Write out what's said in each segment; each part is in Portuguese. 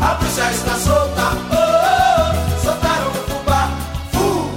A bruxa está solta, oh, oh, oh. soltaram o fubá, fu.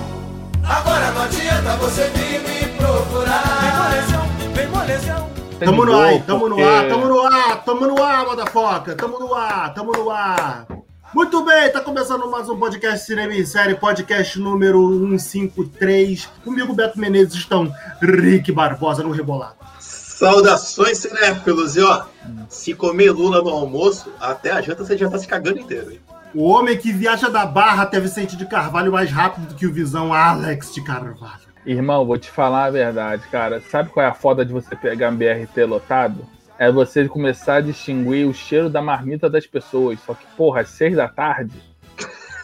Agora não adianta você vir me procurar. Vem molezão, vem molezão. Tamo no ar, tamo no ar, tamo no ar, tamo no ar, motherfucker, tamo no ar, tamo no ar. Muito bem, tá começando mais um podcast Cinema em Série, podcast número 153. Comigo, Beto Menezes, estão Rick Barbosa no Rebolado. Saudações, cinéfilos! E ó, se comer Lula no almoço, até a janta você já tá se cagando inteiro. hein? O homem que viaja da Barra até Vicente de Carvalho mais rápido do que o Visão Alex de Carvalho. Irmão, vou te falar a verdade, cara. Sabe qual é a foda de você pegar um BRT lotado? É você começar a distinguir o cheiro da marmita das pessoas. Só que, porra, às seis da tarde.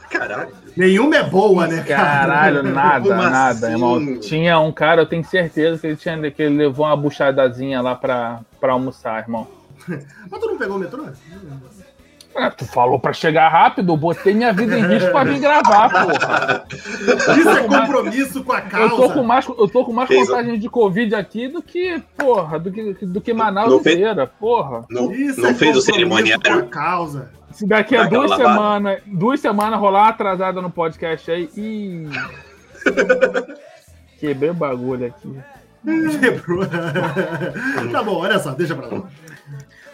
Caralho. Nenhuma é boa, né, cara? Caralho, nada, Como nada, assim? irmão. Tinha um cara, eu tenho certeza que ele, tinha, que ele levou uma buchadazinha lá pra, pra almoçar, irmão. Mas tu não pegou o metrô? Ah, tu falou pra chegar rápido, eu botei minha vida em risco pra vir gravar, porra. Isso é compromisso com a Eu tô com causa. mais, eu tô com mais Fez- contagem de Covid aqui do que, porra, do que, do que Manaus Não fez- inteira, porra. Não, Isso não é fez o compromisso cerimoniário? Com a causa. Se daqui a duas semanas, duas semanas rolar uma atrasada no podcast aí, ih. Quebrei o bagulho aqui. Quebrou. tá bom, olha só, deixa pra lá.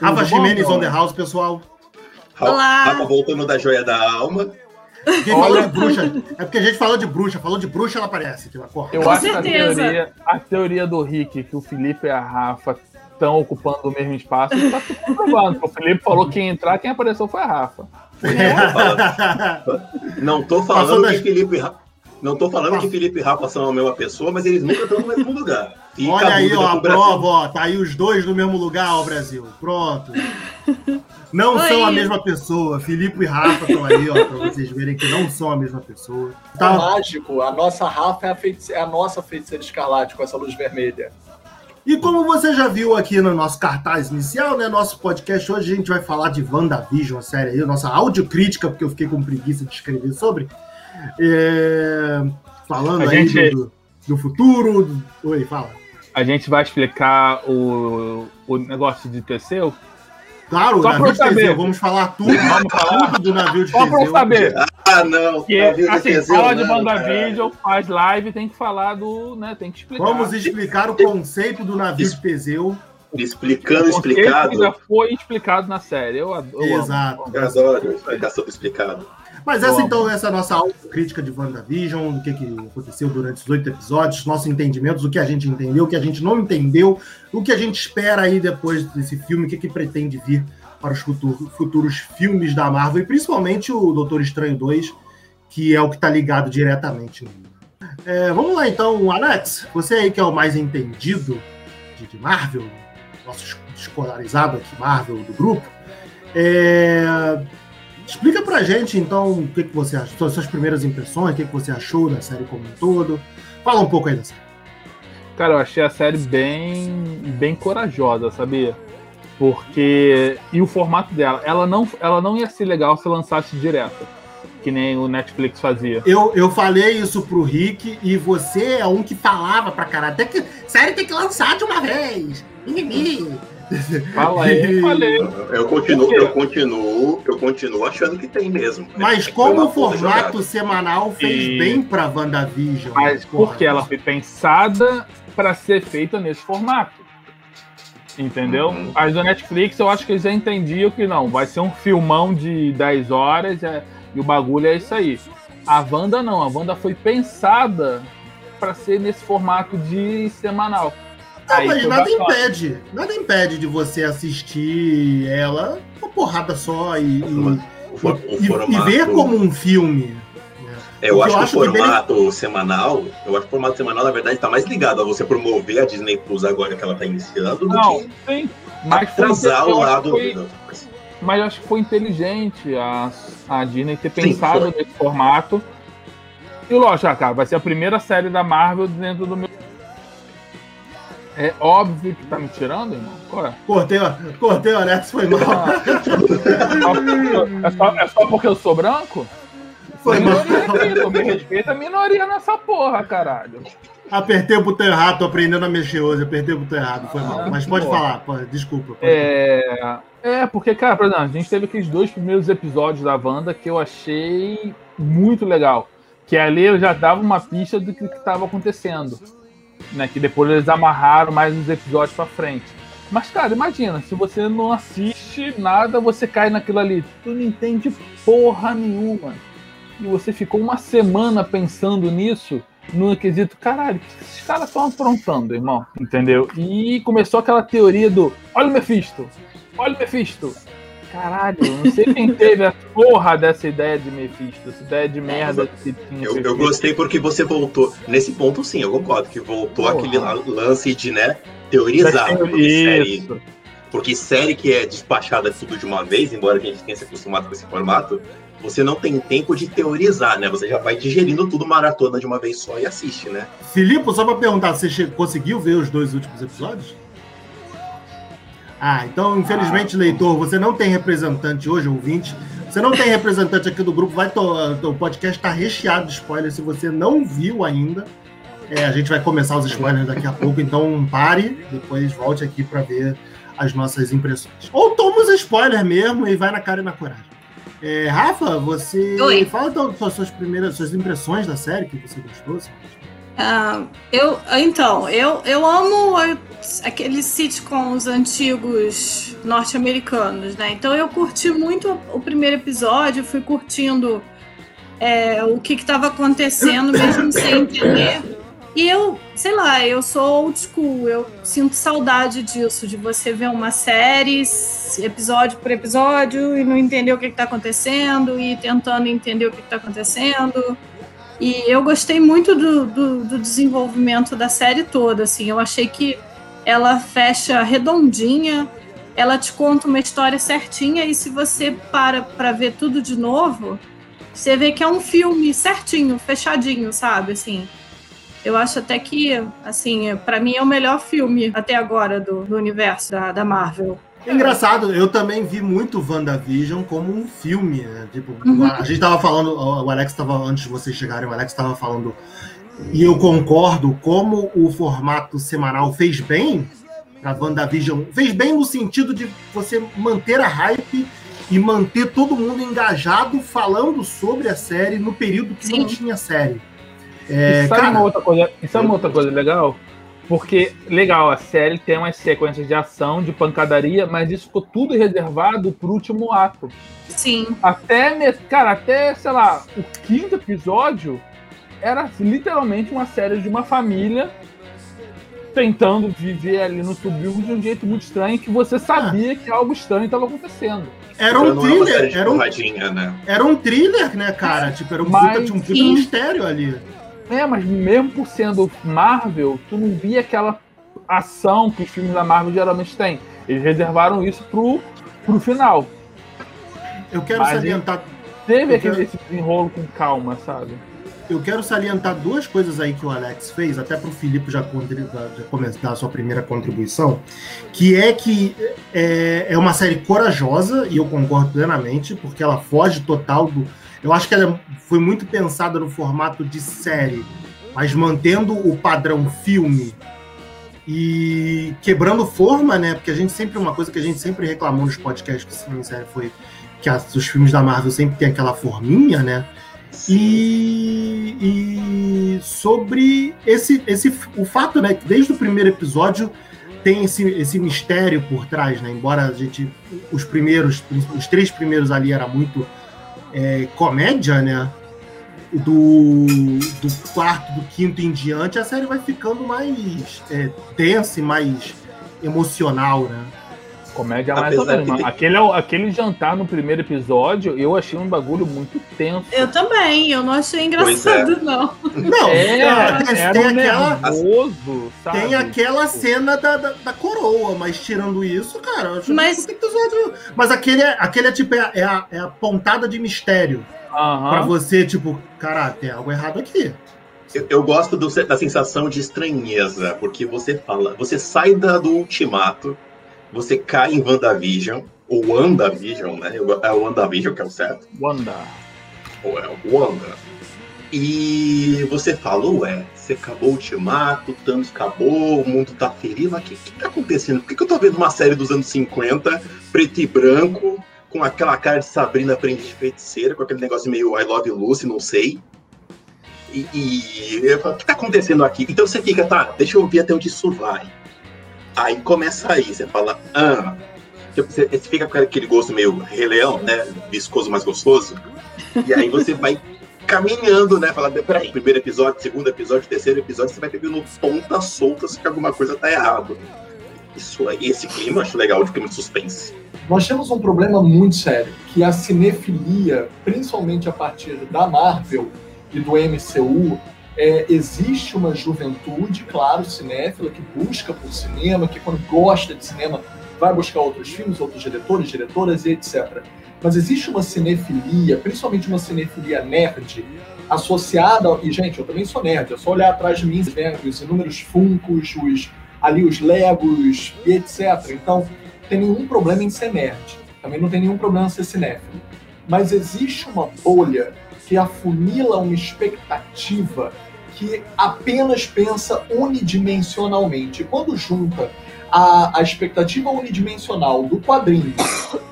Rafa Jimenez on the house, pessoal. Olá. Rafa voltando da joia da alma. Quem falou de bruxa? É porque a gente falou de bruxa, falou de bruxa, ela aparece. Tipo. Eu Com acho que a certeza. teoria, a teoria do Rick, que o Felipe e a Rafa estão ocupando o mesmo espaço, tá se comprovando. O Felipe falou que ia entrar, quem apareceu foi a Rafa. Não tô Passou falando das- que Felipe e Rafa. Não tô falando que Felipe e Rafa são a mesma pessoa, mas eles nunca estão no mesmo lugar. Fica Olha aí, ó, a prova, ó. Tá aí os dois no mesmo lugar, ó, Brasil. Pronto. Não Oi. são a mesma pessoa. Filipe e Rafa estão aí, ó, pra vocês verem que não são a mesma pessoa. É Tá, mágico. A nossa Rafa é a, feitice- é a nossa feiticeira escarlate com essa luz vermelha. E como você já viu aqui no nosso cartaz inicial, né? Nosso podcast hoje a gente vai falar de WandaVision, a série aí, nossa audiocrítica, porque eu fiquei com preguiça de escrever sobre. É, falando A aí gente- do, do futuro. do- Oi, fala. A gente vai explicar o, o negócio de Teseu. Claro, Só navio pra de Teseu, saber. vamos falar tudo, Vamos falar. tudo do navio de Só pra eu Teseu. saber. Ah, não. Que, assim, Teseu, fala de WandaVision, faz live, tem que falar do. né? Tem que explicar. Vamos explicar o conceito do navio de Teseu. Explicando, O conceito que já explicado. foi explicado na série. Eu, ad- eu amo. Exato. Eu adoro explicar sobre explicado. Mas essa Vamos. então, essa é a nossa autocrítica de WandaVision, o que, que aconteceu durante os oito episódios, nossos entendimentos, o que a gente entendeu, o que a gente não entendeu, o que a gente espera aí depois desse filme, o que, que pretende vir para os futuros, futuros filmes da Marvel, e principalmente o Doutor Estranho 2, que é o que está ligado diretamente. É, vamos lá então, Alex, você aí que é o mais entendido de, de Marvel, nosso escolarizado aqui, Marvel do grupo, é, Explica pra gente, então, o que, que você achou, suas primeiras impressões, o que, que você achou da série como um todo. Fala um pouco aí da série. Cara, eu achei a série bem, bem corajosa, sabia? Porque. E o formato dela, ela não, ela não ia ser legal se lançasse direto, que nem o Netflix fazia. Eu, eu falei isso pro Rick e você é um que falava pra caralho. Tem que, série tem que lançar de uma vez. Fala aí, eu falei. Eu continuo, eu continuo, eu continuo achando que tem mesmo. Mas Foi como o formato semanal fez E- bem pra WandaVision. Mas porra. porque ela foi pensada para ser feita nesse formato. Entendeu? Uhum. As do Netflix eu acho que eles já entendiam que não, vai ser um filmão de 10 horas é- e o bagulho é isso aí. A Wanda não, a Wanda foi pensada para ser nesse formato de semanal. Ah, Aí mas nada impede. Nada impede de você assistir ela uma porrada só e, e, O, for- o e- formato, e ver como um filme. Eu Porque acho eu que acho o que dele- formato semanal, eu acho que o formato semanal, na verdade, tá mais ligado a você promover a Disney Plus agora que ela tá iniciando do Não, que sim. Mas atrasar o eu acho lado. foi- do- mas eu acho que foi inteligente a, a Disney ter pensado foi. nesse formato. E lógico, ah, cara, vai ser a primeira série da Marvel dentro do meu. É óbvio que tá me tirando, irmão. Qual é? Cortei, cortei o Alex, foi mal. É só, é só porque eu sou branco? Foi Sou mal. minoria aqui, me respeita a minoria nessa porra, caralho. Apertei o botão errado, tô aprendendo a mexer hoje, apertei o botão errado, foi mal. Mas pode Boa. falar, pode, desculpa. pode É, é, porque, cara, por exemplo, a gente teve aqueles dois primeiros episódios da Wanda que eu achei muito legal. Que ali eu já dava uma pista do que estava acontecendo. Né? Que depois eles amarraram mais os episódios pra frente. Mas, cara, imagina, se você não assiste nada, você cai naquilo ali. Tu não entende porra nenhuma. E você ficou uma semana pensando nisso, no quesito, caralho, o que esses caras estão aprontando, irmão? Entendeu? E começou aquela teoria do olha o Mephisto, olha o Mephisto. Caralho, não sei quem teve a porra dessa ideia de Mephisto, essa ideia de merda que tinha. Eu, eu gostei porque você voltou. Nesse ponto, sim, eu concordo. Que voltou Porra. aquele la- lance de, né, teorizar. Porque série, Isso. porque série que é despachada tudo de uma vez, embora a gente tenha se acostumado com esse formato, você não tem tempo de teorizar, né? Você já vai digerindo tudo maratona de uma vez só e assiste, né? Filipe, só pra perguntar, você conseguiu ver os dois últimos episódios? Ah, então, infelizmente, leitor, você não tem representante hoje, ouvinte. Você não tem representante aqui do grupo, vai o podcast está recheado de spoilers. Se você não viu ainda, é, a gente vai começar os spoilers daqui a pouco, então pare, depois volte aqui para ver as nossas impressões. Ou toma os spoilers mesmo e vai na cara e na coragem. É, Rafa, você Oi. fala então suas, suas primeiras suas impressões da série que você gostou. assim. Ah, eu, então, eu, eu amo aqueles sitcoms antigos norte-americanos, né? Então eu curti muito o primeiro episódio, fui curtindo é, o que estava acontecendo, mesmo sem entender. E eu, sei lá, eu sou old school, eu sinto saudade disso, de você ver uma série, episódio por episódio, e não entender o que está acontecendo, e tentando entender o que está acontecendo. E eu gostei muito do, do, do desenvolvimento da série toda, assim. Eu achei que ela fecha redondinha, ela te conta uma história certinha, e se você para pra ver tudo de novo, você vê que é um filme certinho, fechadinho, sabe? Assim, eu acho até que, assim, pra mim é o melhor filme até agora do, do universo da, da Marvel. Engraçado, eu também vi muito WandaVision como um filme, né? Tipo, Uhum. a gente tava falando, o Alex tava, antes de vocês chegarem, o Alex tava falando, e eu concordo, como o formato semanal fez bem pra WandaVision, fez bem no sentido de você manter a hype e manter todo mundo engajado falando sobre a série no período que não Sim. tinha série. É, e sabe cara, uma outra coisa, e sabe uma outra coisa legal? Porque, legal, a série tem umas sequências de ação, de pancadaria, mas isso ficou tudo reservado pro último ato. Sim, Até, cara, até, sei lá, o quinto episódio era literalmente uma série de uma família tentando viver ali no subúrbio de um jeito muito estranho que você sabia que algo estranho estava acontecendo. era um thriller, era um, né? era um thriller, né, cara? Tipo, era um Mas- puta, tinha um Sim. mistério ali. É, mas mesmo por sendo Marvel, tu não via aquela ação que os filmes da Marvel geralmente têm. Eles reservaram isso pro, pro final. Eu quero Mas, salientar Teve aquele quero- esse desenrolo com calma, sabe? Eu quero salientar duas coisas aí que o Alex fez, até para o Filipe já, já começar a sua primeira contribuição, que é que é, é uma série corajosa, e eu concordo plenamente, porque ela foge total do. Eu acho que ela foi muito pensada no formato de série, mas mantendo o padrão filme e quebrando forma, né? Porque a gente sempre, uma coisa que a gente sempre reclamou nos podcasts de cinema e série foi que as- os filmes da Marvel sempre tem aquela forminha, né? E, e sobre esse, esse o fato, né, que desde o primeiro episódio tem esse, esse mistério por trás, né? Embora a gente os primeiros, os três primeiros ali era muito é, comédia, né? Do, do quarto, do quinto em diante, a série vai ficando mais é, tensa e mais emocional, né? Comédia mais ou Apesar menos. que tem- Aquele, aquele jantar no primeiro episódio, eu achei um bagulho muito tenso. eu também, eu não achei Pois é. engraçado, não. Não, É, é, tem, era tem um aquela, nervoso, sabe? Tem aquela cena da, da, da coroa, mas tirando isso, cara, eu acho Mas- que episódio. Mas aquele é, aquele é tipo, é, a- é, a, é a pontada de mistério. Aham. Pra você, tipo, cara, tem algo errado aqui. Eu, eu gosto do- da sensação de estranheza, porque você fala, você sai da, do ultimato, você cai em WandaVision, ou WandaVision, né? É o WandaVision que é o certo, Wanda. ou é o Wanda. E você fala, ué, você acabou o ultimato, Thanos acabou, o mundo tá feliz, mas o que, que tá acontecendo? Por que, que eu tô vendo uma série dos anos 50, preto e branco, com aquela cara de Sabrina Aprendiz de Feiticeira, com aquele negócio meio I Love Lucy, não sei. E, e eu falo, o que tá acontecendo aqui? Então você fica, tá, deixa eu ver até onde isso vai. Aí começa aí, você fala, ah. Tipo, você, você fica com aquele gosto meio Rei Leão, né? Viscoso, mais gostoso. E aí você vai caminhando, né? Falando, peraí, primeiro episódio, segundo episódio, terceiro episódio, você vai pegando pontas soltas que alguma coisa tá errado. Isso aí, esse clima eu acho legal de clima de suspense. Nós temos um problema muito sério, que a cinefilia, principalmente a partir da Marvel e do MCU, é, existe uma juventude, claro, cinéfila, que busca por cinema, que quando gosta de cinema vai buscar outros filmes, outros diretores, diretoras e etc. Mas existe uma cinefilia, principalmente uma cinefilia nerd, associada. E, gente, eu também sou nerd, é só olhar atrás de mim, né, os inúmeros funcos, os, ali os Legos e etc. Então, tem nenhum problema em ser nerd. Também não tem nenhum problema em ser cinéfilo. Mas existe uma bolha que afunila uma expectativa que apenas pensa unidimensionalmente. Quando junta a, a expectativa unidimensional do quadrinho,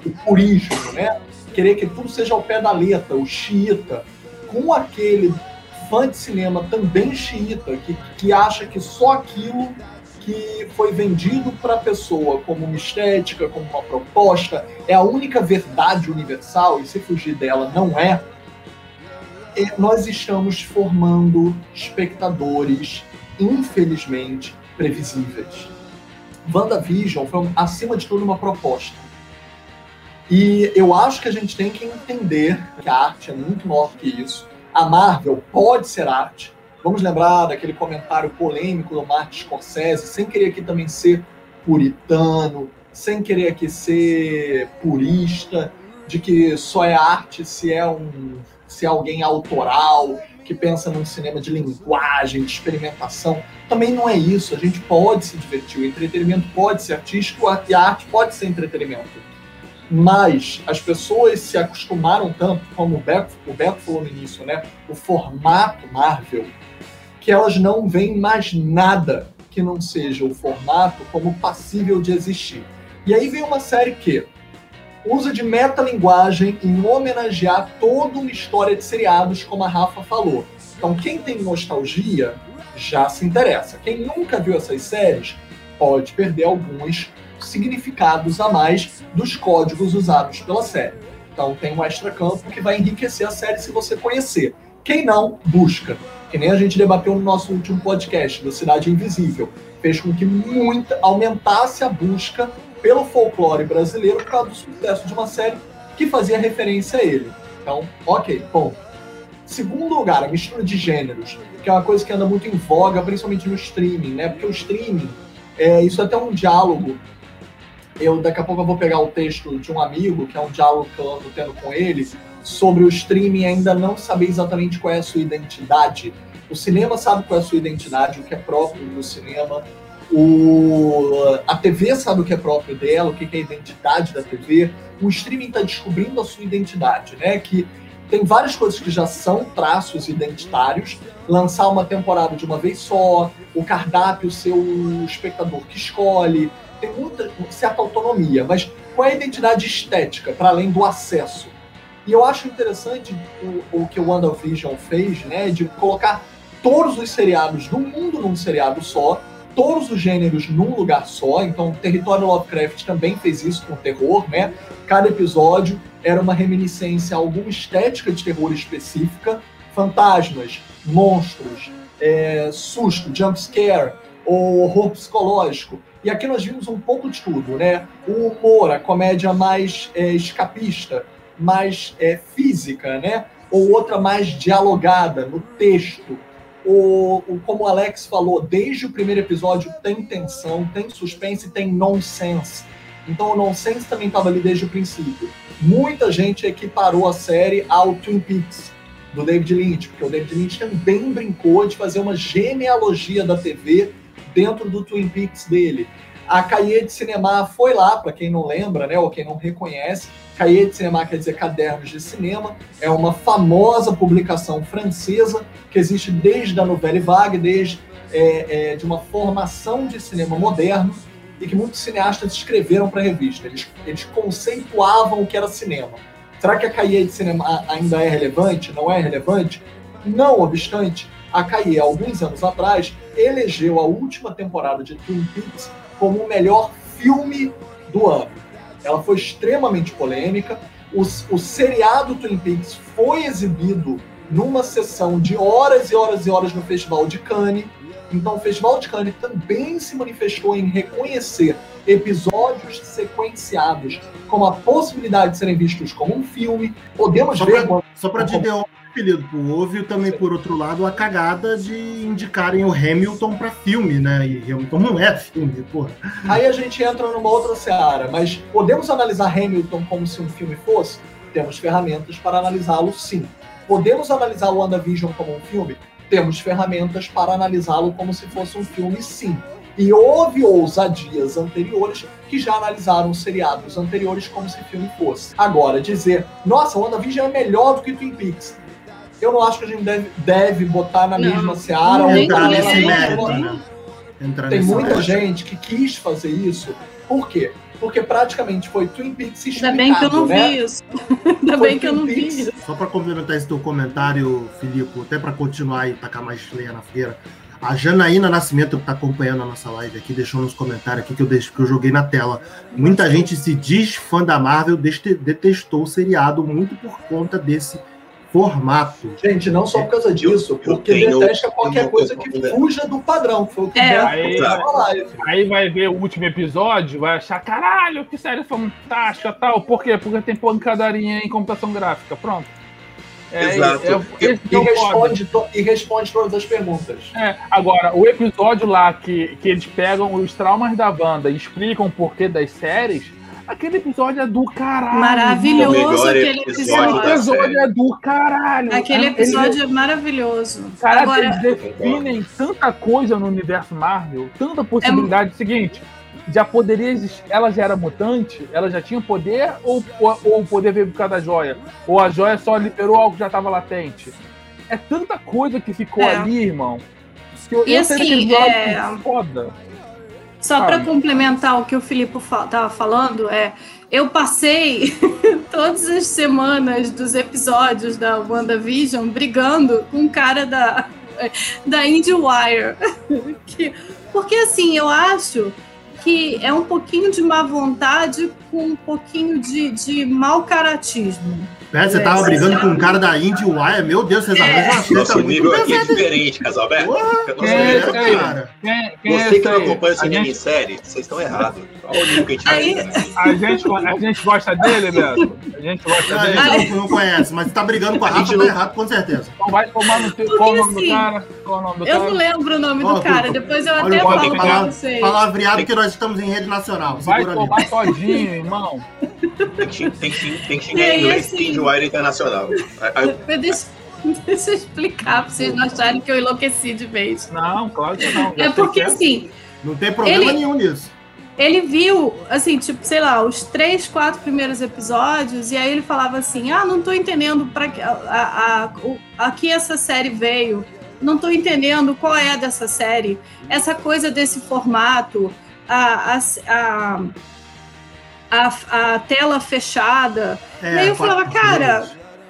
o purismo, né? Querer que tudo seja ao pé da letra, o xiita, com aquele fã de cinema também xiita, que, que acha que só aquilo que foi vendido para a pessoa como uma estética, como uma proposta, é a única verdade universal, e se fugir dela não é, nós estamos formando espectadores, infelizmente, previsíveis. WandaVision foi, acima de tudo, uma proposta. E eu acho que a gente tem que entender que a arte é muito maior que isso. A Marvel pode ser arte. Vamos lembrar daquele comentário polêmico do Martin Scorsese, sem querer aqui também ser puritano, sem querer aqui ser purista, de que só é arte se é um se é alguém autoral, que pensa num cinema de linguagem, de experimentação. Também não é isso. A gente pode se divertir. O entretenimento pode ser artístico e a arte pode ser entretenimento. Mas as pessoas se acostumaram tanto, como o Beto, o falou no início, né? O formato Marvel, que elas não veem mais nada que não seja o formato como passível de existir. E aí vem uma série que usa de metalinguagem em homenagear toda uma história de seriados, como a Rafa falou. Então, quem tem nostalgia já se interessa. Quem nunca viu essas séries pode perder alguns significados a mais dos códigos usados pela série. Então, tem um extra-campo que vai enriquecer a série se você conhecer. Quem não, busca. Que nem a gente debateu no nosso último podcast, do Cidade Invisível. Fez com que muito aumentasse a busca pelo folclore brasileiro por causa do sucesso de uma série que fazia referência a ele. Então, ok, bom. Segundo lugar, a mistura de gêneros, que é uma coisa que anda muito em voga, principalmente no streaming, né? Porque o streaming, é, isso é até um diálogo. Eu daqui a pouco eu vou pegar o texto de um amigo, que é um diálogo que eu ando tendo com ele, sobre o streaming ainda não saber exatamente qual é a sua identidade. O cinema sabe qual é a sua identidade, o que é próprio do cinema, o, a TV sabe o que é próprio dela, o que é a identidade da TV. O streaming está descobrindo a sua identidade, né? Que tem várias coisas que já são traços identitários. Lançar uma temporada de uma vez só, o cardápio ser o espectador que escolhe, tem muita certa autonomia, mas qual é a identidade estética para além do acesso? E eu acho interessante o, o que o WandaVision fez, né, de colocar todos os seriados do mundo num seriado só todos os gêneros num lugar só. Então, Território Lovecraft também fez isso com o terror, né? Cada episódio era uma reminiscência a alguma estética de terror específica, fantasmas, monstros, é, susto, jump scare, ou horror psicológico. E aqui nós vimos um pouco de tudo, né? O humor, a comédia mais é, escapista, mais é, física, né? Ou outra mais dialogada no texto, o, o, como o Alex falou, desde o primeiro episódio tem tensão, tem suspense, tem nonsense. Então o nonsense também estava ali desde o princípio. Muita gente equiparou a série ao Twin Peaks do David Lynch, porque o David Lynch também brincou de fazer uma genealogia da TV dentro do Twin Peaks dele. A Cahiers de Cinema foi lá, para quem não lembra, né, ou quem não reconhece. Cahiers de Cinema quer dizer Cadernos de Cinema. É uma famosa publicação francesa que existe desde a Nouvelle Vague, desde é, é, de uma formação de cinema moderno e que muitos cineastas escreveram para a revista. Eles, eles conceituavam o que era cinema. Será que a Cahiers de Cinema ainda é relevante? Não é relevante? Não obstante, a Cahiers, alguns anos atrás, elegeu a última temporada de Twin Peaks como o melhor filme do ano. Ela foi extremamente polêmica. O, o seriado Twin Peaks foi exibido numa sessão de horas e horas e horas no Festival de Cannes. Então, o Festival de Cannes também se manifestou em reconhecer episódios sequenciados como a possibilidade de serem vistos como um filme. Podemos Só ver. pra, só pra te dar apelido, houve também, por outro lado, a cagada de indicarem o Hamilton pra filme, né? E Hamilton não é filme, porra. Aí a gente entra numa outra seara, mas podemos analisar Hamilton como se um filme fosse? Temos ferramentas para analisá-lo sim. Podemos analisar o WandaVision como um filme? Temos ferramentas para analisá-lo como se fosse um filme sim. E houve ousadias anteriores que já analisaram seriados anteriores como se filme fosse. Agora, dizer, nossa, o WandaVision é melhor do que Twin Peaks. Eu não acho que a gente deve, deve botar na Não, mesma seara ou tem Entrar nesse mérito, né? Entrar Tem muita mérito. gente que quis fazer isso. Por quê? Porque praticamente foi Twin Peaks Ainda explicado, bem que eu não né? vi isso. Ainda Foi bem que eu não Twin vi Peaks. isso. Só para complementar esse teu comentário, Filipe, até para continuar e tacar mais lenha na fogueira, a Janaína Nascimento, que está acompanhando a nossa live aqui, deixou nos comentários aqui que eu, deixo, que eu joguei na tela. Muita gente se diz fã da Marvel, detestou o seriado muito por conta desse formato. Gente, não só por causa disso, eu porque tenho detesta qualquer coisa que fuja do padrão, foi o que É. Aí-. Aí vai ver o último episódio, vai achar, caralho, que série fantástica tal. Por quê? Porque tem pancadaria em computação gráfica. Pronto. É, Exato. é- E é foda. responde, to- e responde todas as perguntas. É, agora, o episódio lá que, que eles pegam os traumas da Wanda e explicam o porquê das séries, aquele episódio é do caralho. Maravilhoso aquele episódio Aquele episódio. é do caralho. Aquele Eles- episódio é maravilhoso. Cara, Agora, eles definem tanta coisa no universo Marvel, tanta possibilidade. Seguinte, já poderia existir. Ela já era mutante? Ela já tinha poder? Ou, ou, ou o poder veio por causa da joia? Ou a joia só liberou algo que já estava latente? É tanta coisa que ficou É. ali, irmão. Que eu, E eu assim, episódio é- foda. Só para complementar o que o Filipe fa tava falando, é eu passei todas as semanas dos episódios da WandaVision brigando com o cara da, da IndieWire. Que- porque assim, eu acho que é um pouquinho de má vontade com um pouquinho de, de mau caratismo. Né? Você É, tava brigando com um cara da Indie Wire, meu Deus, vocês arranjam uma treta Nosso nível aqui é diferente, Casalberto. É, é, é, cara. Quem, quem é Você que não aí? acompanha o a cinema gente, em série, vocês estão errados. Olha o nível que a gente Aí- tá né? a, gente, a gente gosta dele, Beto? A gente gosta A dele? gente não, não conhece, mas tá brigando com a A gente Rafa, tá errado, com certeza. Então vai tomar no teu. Qual o nome do assim, cara? Qual o nome do Eu cara? não lembro o nome do cara, depois eu até falo pra vocês. palavreado que nós estamos em rede nacional. Vai Segura ali. tomar todinho, irmão. Tem que, tem que, tem que xingar inglês assim- Internacional. Deixa, deixa eu explicar pra vocês não acharem que eu enlouqueci de vez. Não, claro que não. É porque que assim, Não tem problema Ele- nenhum nisso. ele viu, assim, tipo, sei lá, os três, quatro primeiros episódios, e aí ele falava assim: ah, não tô entendendo pra que a, a, a, que essa série veio, não tô entendendo qual é dessa série, essa coisa desse formato, a, a, a, a, a tela fechada. É, E aí eu falava, cara.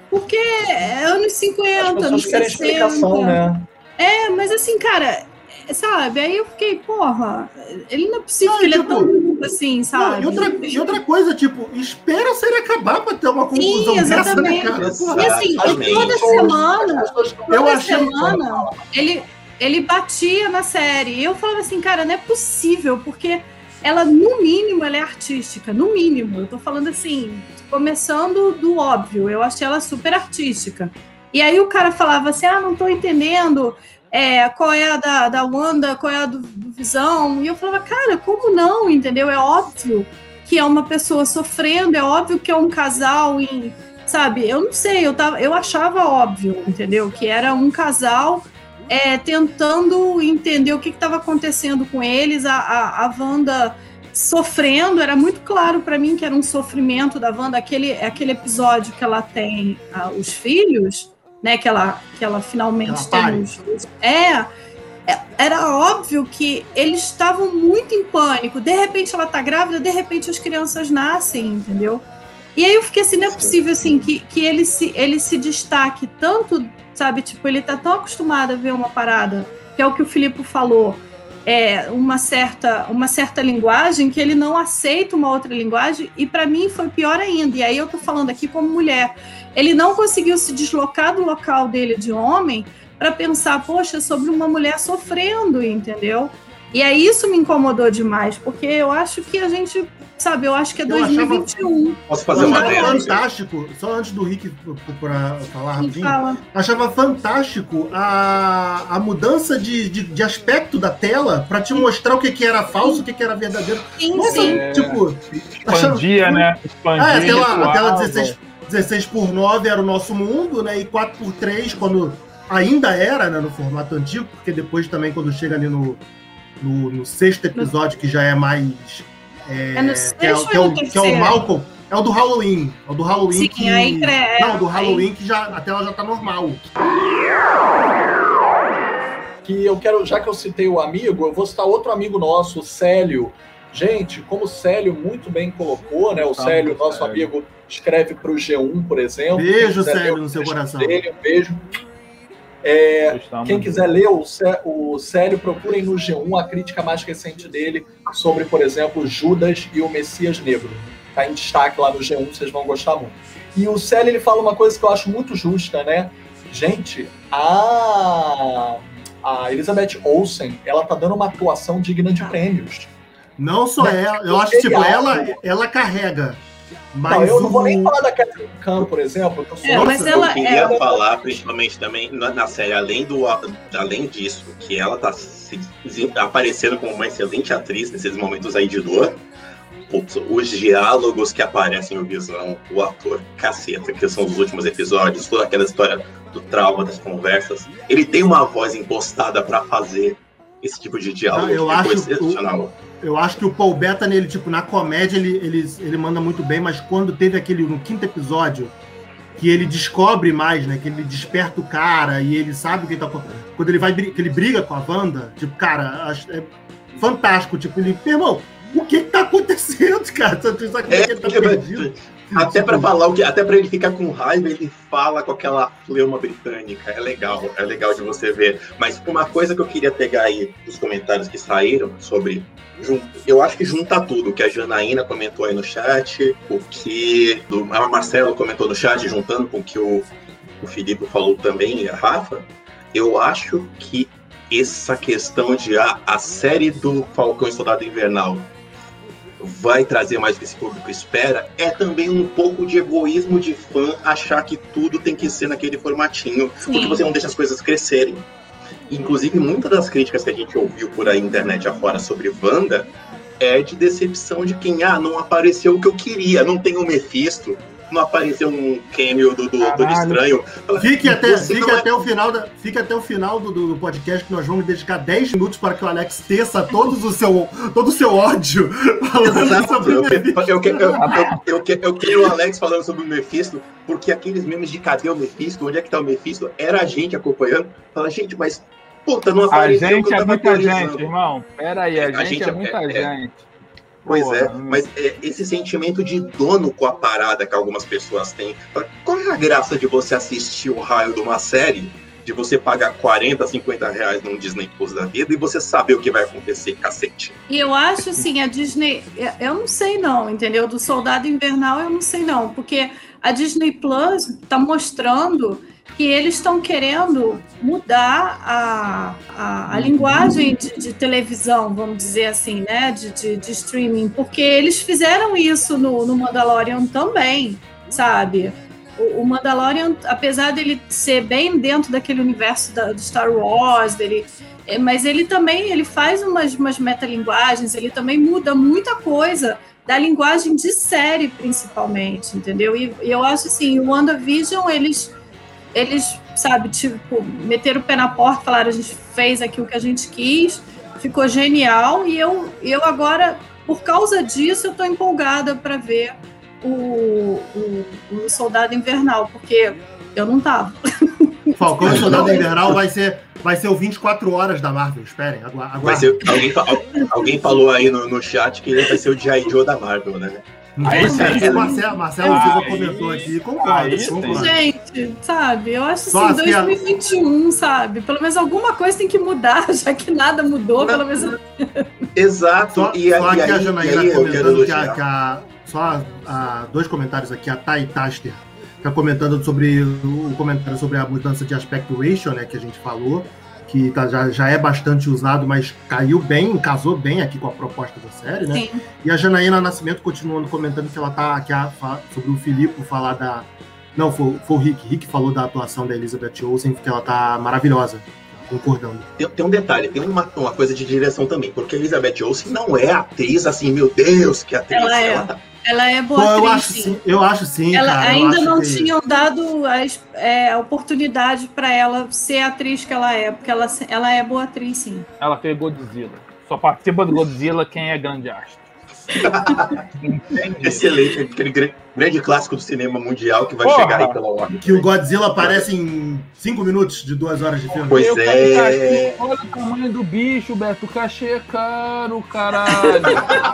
Porque é anos As 50, pessoas anos querem 60. explicação, né? É, mas assim, cara, é, sabe? Aí eu fiquei, porra, ele não é possível Não, que ele tipo, é tão assim, Não, sabe? e, outra, e outra coisa, tipo, espera a série acabar pra ter uma conclusão Sim, dessa, né, exatamente. cara? E assim, Exatamente. toda semana, Eu toda achei- semana, ele, ele batia na série. E eu falava assim, cara, não é possível, porque ela, no mínimo, ela é artística, no mínimo. Eu tô falando assim, começando do óbvio, eu achei ela super artística. E aí o cara falava assim, ah, não tô entendendo é, qual é a da, da Wanda, qual é a do, do Visão. E eu falava, cara, como não, entendeu? É óbvio que é uma pessoa sofrendo, é óbvio que é um casal em sabe? Eu não sei, eu, tava, eu achava óbvio, entendeu? Que era um casal é, tentando entender o que estava acontecendo com eles, a, a, a Wanda sofrendo, era muito claro para mim que era um sofrimento da Wanda, aquele, aquele episódio que ela tem uh, os filhos, né, que ela, que ela finalmente ela tem os, é, é, era óbvio que eles estavam muito em pânico, de repente ela tá grávida, de repente as crianças nascem, entendeu? E aí eu fiquei assim, não é possível assim que, que ele, se, ele se destaque tanto, sabe, tipo, ele tá tão acostumado a ver uma parada, que é o que o Filipe falou, é, uma, certa, uma certa linguagem que ele não aceita uma outra linguagem, e para mim foi pior ainda. E aí eu tô falando aqui como mulher. Ele não conseguiu se deslocar do local dele de homem para pensar, poxa, sobre uma mulher sofrendo, entendeu? E aí isso me incomodou demais, porque eu acho que a gente, sabe, eu acho que é 2021. Achava, posso fazer uma achava fantástico, só antes do Rick para falar rapidinho, fala. achava fantástico a, a mudança de, de, de aspecto da tela para te mostrar o que, que era falso, o que, que era verdadeiro. Sim, Nossa, sim. Tipo, expandia, achava, né? Expandia, ah, a tela, a tela 16, 16 por 9 era o nosso mundo, né? E 4 por 3 quando ainda era, né, no formato antigo, porque depois também quando chega ali no no, no sexto episódio, que já é mais. É, é no sexto que, é, que, é o, que é o Malcolm. É o do Halloween. É o do Halloween Sim, que. Aí, é, não, do Halloween aí... que já, a tela já tá normal. Que eu quero, já que eu citei o amigo, eu vou citar outro amigo nosso, o Célio. Gente, como o Célio muito bem colocou, né? O tá Célio, nosso Célio. amigo, escreve para o G1, por exemplo. Beijo, Célio, no seu coração. Dele, um beijo. É, quem quiser ler o, o Célio, procurem no G1 a crítica mais recente dele sobre, por exemplo, Judas e o Messias Negro. Está em destaque lá no G1, vocês vão gostar muito. E o Célio ele fala uma coisa que eu acho muito justa, né? Gente, a, a Elizabeth Olsen, ela tá dando uma atuação digna de prêmios. Não só ela, eu acho que tipo, ela, ela carrega mas não, eu não vou nem falar da Catherine Khan, por exemplo. Eu, é, mas ela, eu queria ela... falar, principalmente também na, na, série, além, do, além disso, que ela tá se, aparecendo como uma excelente atriz nesses momentos aí de dor. Putz, os diálogos que aparecem no Visão, o ator, caceta, que são os últimos episódios, toda aquela história do trauma das conversas, ele tem uma voz impostada para fazer esse tipo de diálogo. Ah, eu acho excepcional. Eu acho que o Paul Bettany, ele, tipo, na comédia, ele, ele, ele manda muito bem, mas quando teve aquele, no quinto episódio, que ele descobre mais, né? Que ele desperta o cara e ele sabe o que tá Quando ele vai que ele briga com a Wanda, tipo, cara, é fantástico. Tipo, ele, meu irmão, o que, que tá acontecendo, cara? Você sabe como é, que ele tá perdido? Até para falar o que, até para ele ficar com raiva, ele fala com aquela fleuma britânica. É legal, é legal de você ver. Mas uma coisa que eu queria pegar aí dos comentários que saíram sobre eu acho que junta tudo, que a Janaína comentou aí no chat, o que o Marcelo comentou no chat, juntando com o que o, o Felipe falou também, e a Rafa, eu acho que essa questão de a, a série do Falcão e Soldado Invernal vai trazer mais do que esse público espera, é também um pouco de egoísmo de fã achar que tudo tem que ser naquele formatinho, Sim. porque você não deixa as coisas crescerem. Inclusive, muitas das críticas que a gente ouviu por aí internet afora sobre Wanda é de decepção de quem, ah, não apareceu o que eu queria, não tem o Mephisto, não apareceu um cameo do, do Estranho. Fique até, fique é... até o final, da, fique até o final do, do, podcast que nós vamos dedicar 10 minutos para que o Alex teça todos o seu, todo o seu ódio falando sobre o Mephisto. Eu, eu, eu, eu, eu quero o Alex falando sobre o Mephisto, porque aqueles memes de cadê o Mephisto, onde é que tá o Mephisto, era a gente acompanhando. Fala, gente, mas puta, não apareceu. A gente é muita gente, irmão. Pera aí, a, a gente, gente, é muita é, é. gente. Pois Porra, é, mas é, esse sentimento de dono com a parada que algumas pessoas têm. Qual é a graça de você assistir o raio de uma série, de você pagar 40, 50 reais num Disney Plus da vida e você saber o que vai acontecer, cacete? E eu acho assim, a Disney. Eu não sei não, entendeu? Do Soldado Invernal eu não sei não, porque a Disney Plus está mostrando que eles estão querendo mudar a, a, a linguagem de, de, televisão, vamos dizer assim, né, de, de, de, streaming, porque eles fizeram isso no, no Mandalorian também, sabe? O, Mandalorian, apesar dele ser bem dentro daquele universo da, do Star Wars, dele, é, mas ele também ele faz umas, umas metalinguagens, ele também muda muita coisa da linguagem de série, principalmente, entendeu? E, e eu acho assim, o WandaVision, eles eles, sabe, tipo, meteram o pé na porta, falaram, a gente fez aqui o que a gente quis, ficou genial, e eu, eu agora, por causa disso, eu tô empolgada para ver o, o, o Soldado Invernal, porque eu não tava. Falcão e Soldado Invernal vai ser, vai ser o 24 horas da Marvel, esperem. Ser, alguém, alguém falou aí no, no chat que ele vai ser o G.I. Joe da Marvel, né? Aí, sim, Marcelo, Marcelo Silva comentou aqui, concordo, concordo. Gente, sabe, eu acho Só assim, 2021, a... sabe? Pelo menos alguma coisa tem que mudar, já que nada mudou, pelo menos. Exato. Só, e, só aqui a Janaína comentando que a, que a, Só a, dois comentários aqui, a Thay Taster está comentando sobre o comentário sobre a mudança de aspecto ratio, né, que a gente falou que tá, já, já é bastante usado, mas caiu bem, casou bem aqui com a proposta da série, né? Sim. E a Janaína Nascimento continuando comentando que ela tá aqui a, sobre o Filipe falar da. Não, foi, foi o Rick. Rick falou da atuação da Elizabeth Olsen, que ela tá maravilhosa. Concordando. Tem, tem um detalhe, tem uma, uma coisa de direção também, porque a Elizabeth Olsen não é atriz assim, meu Deus, que atriz. Ela, é. ela tá ela é boa Pô, eu acho sim. Eu acho sim. Ela cara, ainda não que... tinham dado a, é, a oportunidade para ela ser a atriz que ela é, porque ela, ela é boa atriz, sim. Ela fez Godzilla. Só participa do Godzilla quem é grande astro. Excelente, aquele grande clássico do cinema mundial que vai Porra. chegar aí pela ordem. Que o Godzilla aparece em 5 minutos de 2 horas de filme. Pois Eu é. olha o tamanho do bicho, Beto. O cachê é caro, caralho.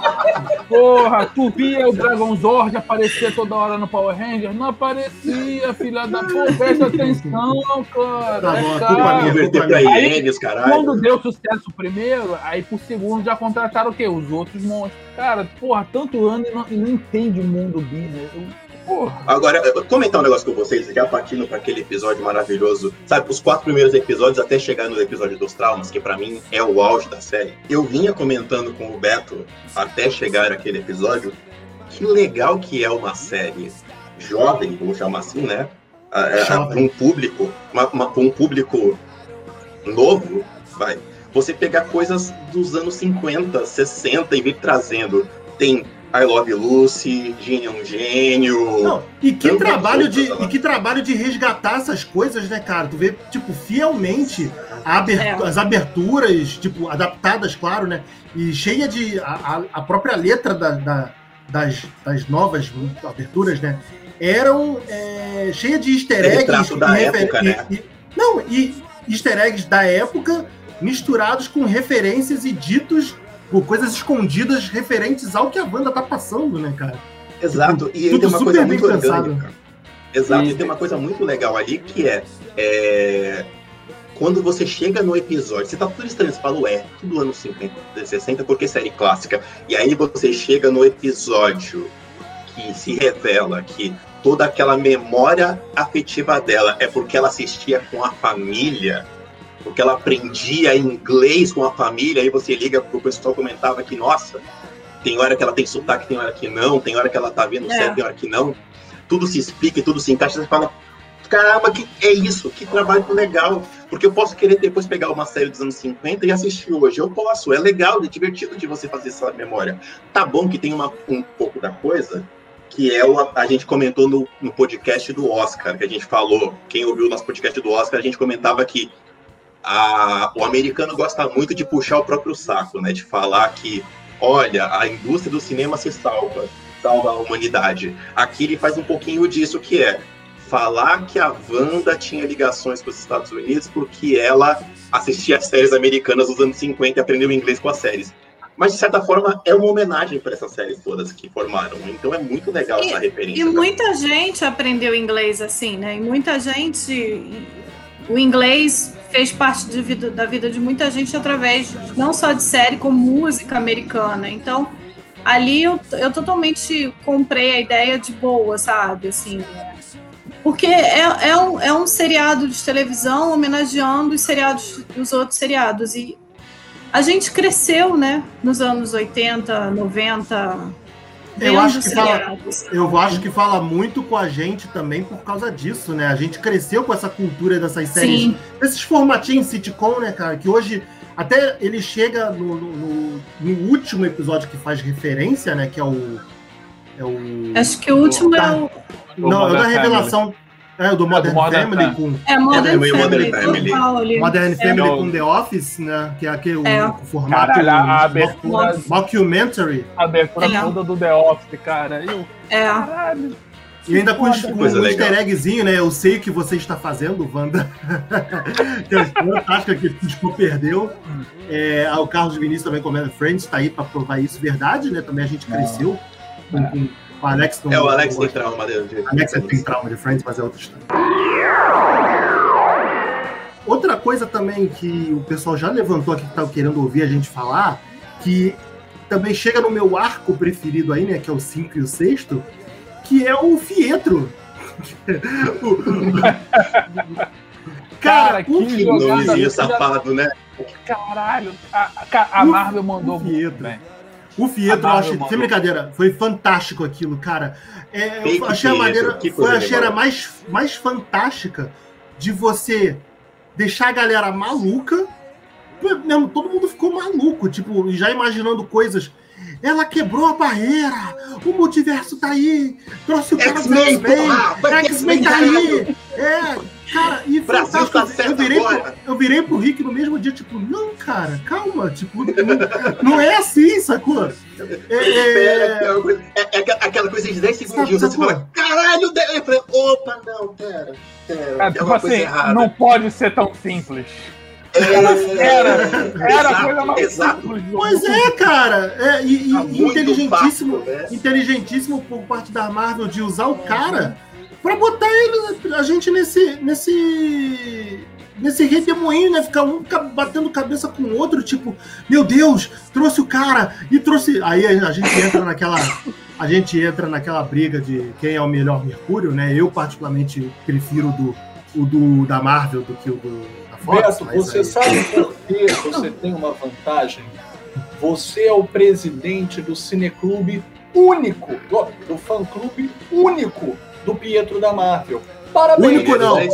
Porra, tu via o Dragon Zord aparecer toda hora no Power Ranger? Não aparecia, filha da puta. Presta atenção, cara. Tá bom, é caro. Converter pra ienes, caralho. Quando deu sucesso primeiro, aí por segundo já contrataram o quê? Os outros monstros. Cara, porra, tanto ano e não, e não entende o mundo business. Porra. Agora, eu vou comentar um negócio com vocês, já partindo para aquele episódio maravilhoso, sabe, os quatro primeiros episódios até chegar no episódio dos traumas, que para mim é o auge da série. Eu vinha comentando com o Beto até chegar aquele episódio, que legal que é uma série jovem, vou chamar assim, né? Para um público, para um público novo, vai. Você pegar coisas dos anos 50, 60 e vir trazendo. Tem I Love Lucy, Gene é um gênio. Não, e que trabalho de e que trabalho de resgatar essas coisas, né, cara? Tu vê tipo fielmente é. as aberturas, tipo adaptadas, claro, né? E cheia de a, a própria letra da, da, das, das novas aberturas, né? Eram é, cheia de easter eggs da época, né? E, não, e easter eggs da época misturados com referências e ditos por coisas escondidas referentes ao que a banda tá passando, né, cara? Exato, tipo, e aí tem uma coisa muito orgânica. Exato, e... e tem uma coisa muito legal ali que é, é, quando você chega no episódio, você tá tudo estranho, você fala, ué, tudo anos 50, 60, porque série clássica. E aí você chega no episódio que se revela que toda aquela memória afetiva dela é porque ela assistia com a família porque ela aprendia inglês com a família, aí você liga pro pessoal comentava que, nossa, tem hora que ela tem sotaque, tem hora que não, tem hora que ela tá vendo é. certo, tem hora que não. Tudo se explica e tudo se encaixa, você fala, caramba, que é isso, que trabalho legal. Porque eu posso querer depois pegar uma série dos anos 50 e assistir hoje. Eu posso, é legal, é divertido de você fazer essa memória. Tá bom que tem uma, um pouco da coisa, que é o, a gente comentou no, no podcast do Oscar, que a gente falou, quem ouviu o nosso podcast do Oscar, a gente comentava que a, o americano gosta muito de puxar o próprio saco, né? De falar que, olha, a indústria do cinema se salva, salva a humanidade. Aqui ele faz um pouquinho disso que é falar que a Wanda tinha ligações com os Estados Unidos porque ela assistia séries americanas dos anos 50 e aprendeu inglês com as séries. Mas, de certa forma, é uma homenagem para essas séries todas que formaram. Então é muito legal e, essa referência. E né? muita gente aprendeu inglês assim, né? E muita gente. O inglês fez parte vida, da vida de muita gente através não só de série, como música americana. Então, ali eu, eu totalmente comprei a ideia de boa, sabe? Assim, porque é, é, um, é um seriado de televisão homenageando os seriados dos outros seriados. E a gente cresceu, né, nos anos 80, 90, eu acho, que fala, eu acho que fala muito com a gente também por causa disso, né? A gente cresceu com essa cultura dessas séries, Sim. desses formatinhos sitcom, né, cara? Que hoje até ele chega no, no, no, último episódio que faz referência, né? Que é o. É o acho que o último é o. Não, é o da revelação. É, o do Modern, Modern Family Family. com É Modern É, Family, Modern Family. ali. Modern Family É. com The Office, né? Que é aquele É. o formato Caralho, a abertura, mockumentary. a abertura É. toda do The Office, cara. Eu, É. caralho. E ainda com, Coisa um legal. easter eggzinho, né? Eu sei o que você está fazendo, Wanda. que é fantástica que o Chico perdeu. É, ah, o Carlos Vinícius também comenta Friends, tá aí pra provar isso. Verdade, né? Também a gente cresceu. Com, com- com o Alex. não- É, o Alex tem trauma dele. de- Alex é- tem trauma de Friends, mas é outra história. Outra coisa também que o pessoal já levantou aqui que tá querendo ouvir a gente falar, que também chega no meu arco preferido aí, né? Que é o 5 e o 6 que é o Fietro. Cara, Cara, o que jogada nomezinho safado, né? Caralho, a, a, Marvel mandou muito Fietro. bem. O Fietro, eu A Marvel achei, sem brincadeira, foi fantástico aquilo, cara. É, eu achei a maneira, foi a cheira mais, mais fantástica de você deixar a galera maluca, mesmo, todo mundo ficou maluco, tipo, já imaginando coisas. Ela quebrou a barreira, o multiverso tá aí, trouxe o cara X-Men, ter X-Men tá aí! É, cara, e Brasil tá eu, certo virei pro, agora. eu virei pro Rick no mesmo dia, tipo, não, cara, calma, tipo, não, não é assim, sacou? É, é, aquela coisa- é, é aquela- coisa de 10 segundinhos, Sabe, você fala, caralho, de- eu falei, opa, não, pera, pera, É, tipo assim, errada. não pode ser tão simples. É, Era, era a exato, coisa mais exato. simples Pois é, cara, é, e, e Tá inteligentíssimo, fácil, né? inteligentíssimo por parte da Marvel de usar o cara pra botar ele, a gente nesse, nesse, nesse redemoinho, né? Ficar um batendo cabeça com o outro, tipo, meu Deus, trouxe o cara e trouxe. Aí a, gente entra naquela. A gente entra naquela briga de quem é o melhor Mercúrio, né? Eu, particularmente, prefiro do, o do, da Marvel do que o do, da Fox. Beto, você aí- sabe por que você tem uma vantagem? Você é o presidente do cineclube único, do, do fã-clube único do Pietro da Marvel. Parabéns! Único não. É.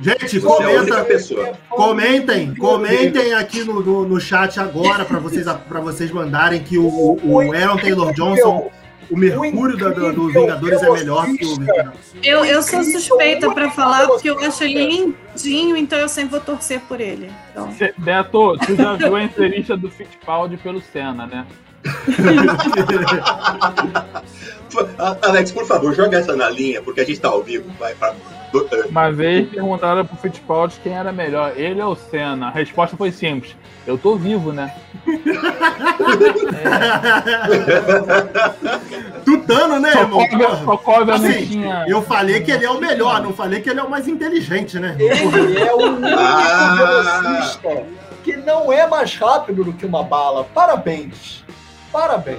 Gente, é comenta, pessoa. Comentem, comentem aqui no, no, no chat agora para vocês, pra vocês mandarem que o, o, o Aaron Taylor Johnson, o Mercúrio da, do, dos Vingadores é melhor que o Mercúrio. Eu, eu sou suspeita pra falar porque eu acho ele lindinho, então eu sempre vou torcer por ele. Então, Beto, tu já viu a entrevista do Fittipaldi pelo Senna, né? Alex, por favor, joga essa na linha, porque a gente tá ao vivo. Vai pra. do- eh, Uma vez perguntaram pro Fittipaldi quem era melhor, ele ou o Senna. A resposta foi simples: eu tô vivo, né? Tutano, né, irmão? Sokovia, Sokovia não Assim, tinha. eu falei que ele é o melhor, não falei que ele é o mais inteligente, né? Ele é o único Ah. velocista que não é mais rápido do que uma bala. Parabéns! Parabéns!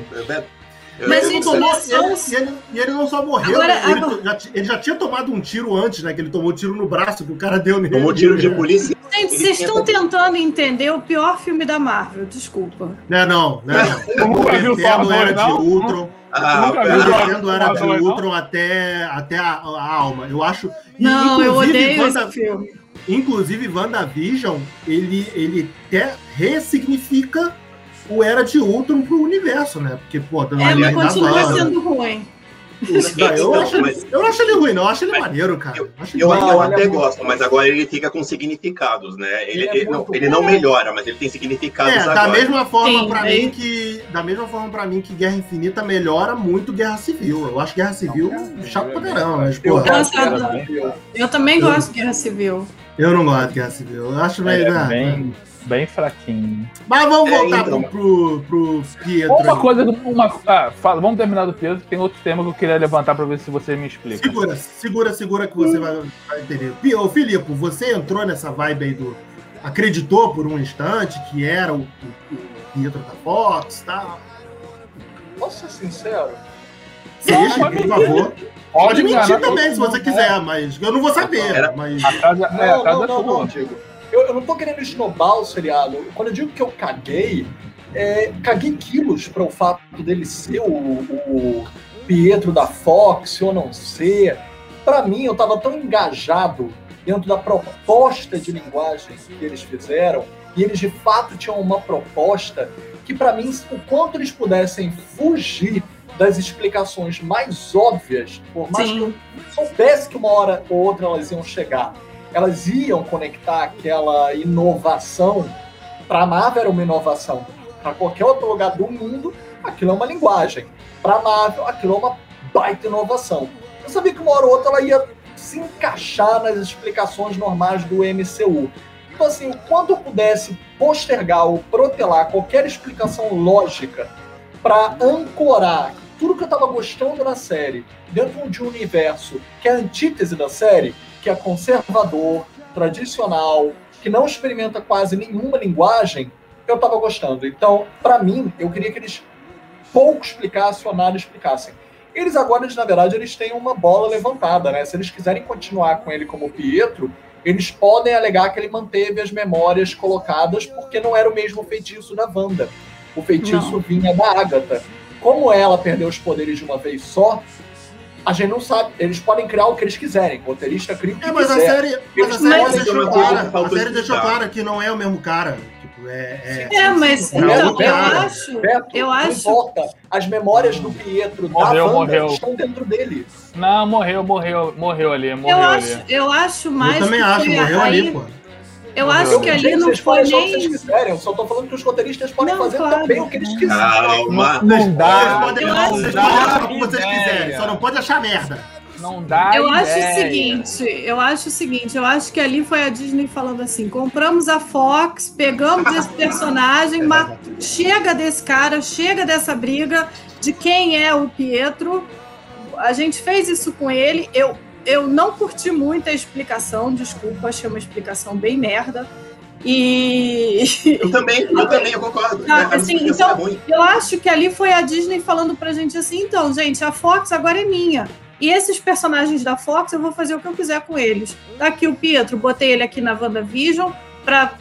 Mas, ele, gente, não tomou, ele, ele- e ele não só morreu, Agora- né? ele, agora- já, ele já tinha tomado um tiro antes, né? Que ele tomou tiro no braço que o cara deu nele. Tomou tiro de polícia. gente, vocês estão tentando entender o pior filme da Marvel, desculpa. Não, não, não. Eu nunca vi o Defendo Thor era de não? Ultron. Ah, nunca vi era de não? Ultron até, até a, a alma. Eu acho. Não, eu inclusive, odeio Wanda- esse filme. Inclusive, WandaVision, ele, ele até ressignifica o Era de Ultron pro universo, né? Porque, pô, da É, mas da continua sendo ruim. Não, eu, acho, mas- eu não acho ele ruim, não. Eu acho ele maneiro, cara. Eu- acho Eu, maneiro. eu Não, até é gosto, mas agora ele fica com significados, né? Ele, Ele é ele não, ele não melhora, mas ele tem significados É, da agora. mesma forma Sim, para mim que da mesma forma para mim que Guerra Infinita melhora muito Guerra Civil. Eu acho Guerra Civil chato pra caramba, mas Eu porra, da. Eu também gosto de Guerra Civil. eu não gosto de Guerra Civil. Eu acho meio, É né? bem, bem fraquinho. Mas vamos É, voltar então. pro, pro, pro Pietro. Uma aí. coisa, uma, ah, fala, vamos terminar do Pedro, tem outro tema que eu queria levantar pra ver se você me explica. Segura, segura, segura que você vai, vai entender. Ô, Filipe, você entrou nessa vibe aí do. Acreditou por um instante que era o, o, o Pietro da Fox e tal. Posso ser sincero? Seja, por favor. Pode mentir também, se você quiser, mas eu não vou saber. Era- Mas... A casa, Não, é, a casa não, não, não, Diego. Eu, eu não tô querendo esnobar o seriado. Quando eu digo que eu caguei, é, caguei quilos para o fato dele ser o, o Pietro da Fox ou não ser. Para mim, eu tava tão engajado dentro da proposta de linguagem que eles fizeram, e eles de fato tinham uma proposta que, para mim, o quanto eles pudessem fugir das explicações mais óbvias, por mais Sim. que eu soubesse que uma hora ou outra elas iam chegar, elas iam conectar aquela inovação. Para a Marvel era uma inovação. Para qualquer outro lugar do mundo, aquilo é uma linguagem. Para a Marvel, aquilo é uma baita inovação. Eu sabia que uma hora ou outra ela ia se encaixar nas explicações normais do MCU. Então, assim, quando eu pudesse postergar ou protelar qualquer explicação lógica para ancorar tudo que eu estava gostando na série dentro de um universo que é a antítese da série, que é conservador, tradicional, que não experimenta quase nenhuma linguagem, eu estava gostando. Então, para mim, eu queria que eles pouco explicassem ou nada explicassem. Eles agora, eles, na verdade, eles têm uma bola levantada, né? Se eles quiserem continuar com ele como Pietro, eles podem alegar que ele manteve as memórias colocadas porque não era o mesmo feitiço da Wanda. O feitiço Não. vinha da Agatha. Como ela perdeu os poderes de uma vez só, a gente não sabe. Eles podem criar o que eles quiserem. O roteirista cria o que É, mas a quiser. série, mas a série deixou clara. que A série deixou clara que não é o mesmo cara. Tipo, é, é, É, mas Não, então, não, eu acho. Beto, Eu acho- importa. As memórias do Pietro Morreu, da Wanda morreu. estão dentro dele. Não, morreu, morreu, morreu ali, morreu Eu ali. acho, eu acho mais. eu também que acho, morreu aí- ali, pô. Eu Morreu acho que ali não foi que vocês nem. quiserem. Eu só tô falando que os roteiristas podem Não, fazer claro. também o que eles quiserem. Calma. Não dá, Vocês podem eu não, acho- vocês não podem dá achar o que vocês ideia. quiserem, só não pode achar merda. Não dá Eu acho o ideia. seguinte, eu acho o seguinte, eu acho que ali foi a Disney falando assim: compramos a Fox, pegamos esse personagem, ma- chega desse cara, chega dessa briga de quem é o Pietro. A gente fez isso com ele. Eu, eu não curti muito a explicação, desculpa, achei uma explicação bem merda. E Eu também, eu também, eu concordo. Ah, assim, então- é. Eu acho que ali foi a Disney falando pra gente assim, então, gente, a Fox agora é minha. E esses personagens da Fox, eu vou fazer o que eu quiser com eles. Tá aqui o Pietro, botei ele aqui na WandaVision pra,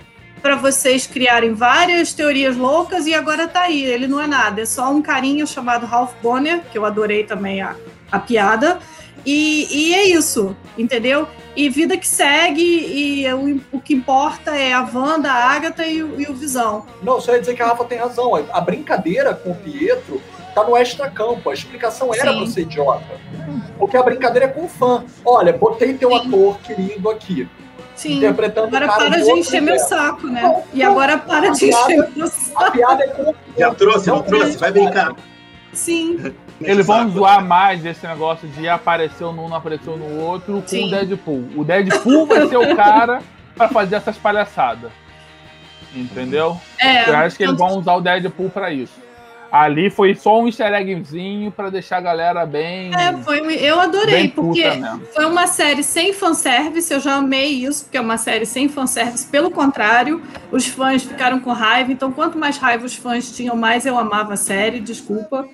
pra vocês criarem várias teorias loucas e agora tá aí. Ele não é nada, é só um carinha chamado Ralph Bonner, que eu adorei também a, a piada. E, e é isso, entendeu? E vida que segue, e o, o que importa é a Wanda, a Agatha e, o- e o Visão. Não, só ia dizer que a Rafa tem razão. A- brincadeira com o Pietro tá no extra-campo. A explicação era Sim. pra ser idiota. Porque a brincadeira é com o fã. Olha, botei teu Sim. ator querido aqui, Sim. interpretando Agora o cara para de encher meu saco, né? Não, E agora para de piada- encher meu saco. A piada é com o Já trouxe, Não, trouxe? Vai brincar. Sim. Eles vão Saco. zoar mais esse negócio de apareceu num, não apareceu no outro com Sim. o Deadpool. O Deadpool vai ser o cara pra fazer essas palhaçadas. Entendeu? É, Eu acho que eles tanto- vão usar o Deadpool pra isso. Ali foi só um easter eggzinho pra deixar a galera bem. É, foi, eu adorei, porque foi uma série sem fanservice, eu já amei isso, porque é uma série sem fanservice. Pelo contrário, os fãs ficaram com raiva, então quanto mais raiva os fãs tinham, mais eu amava a série, desculpa.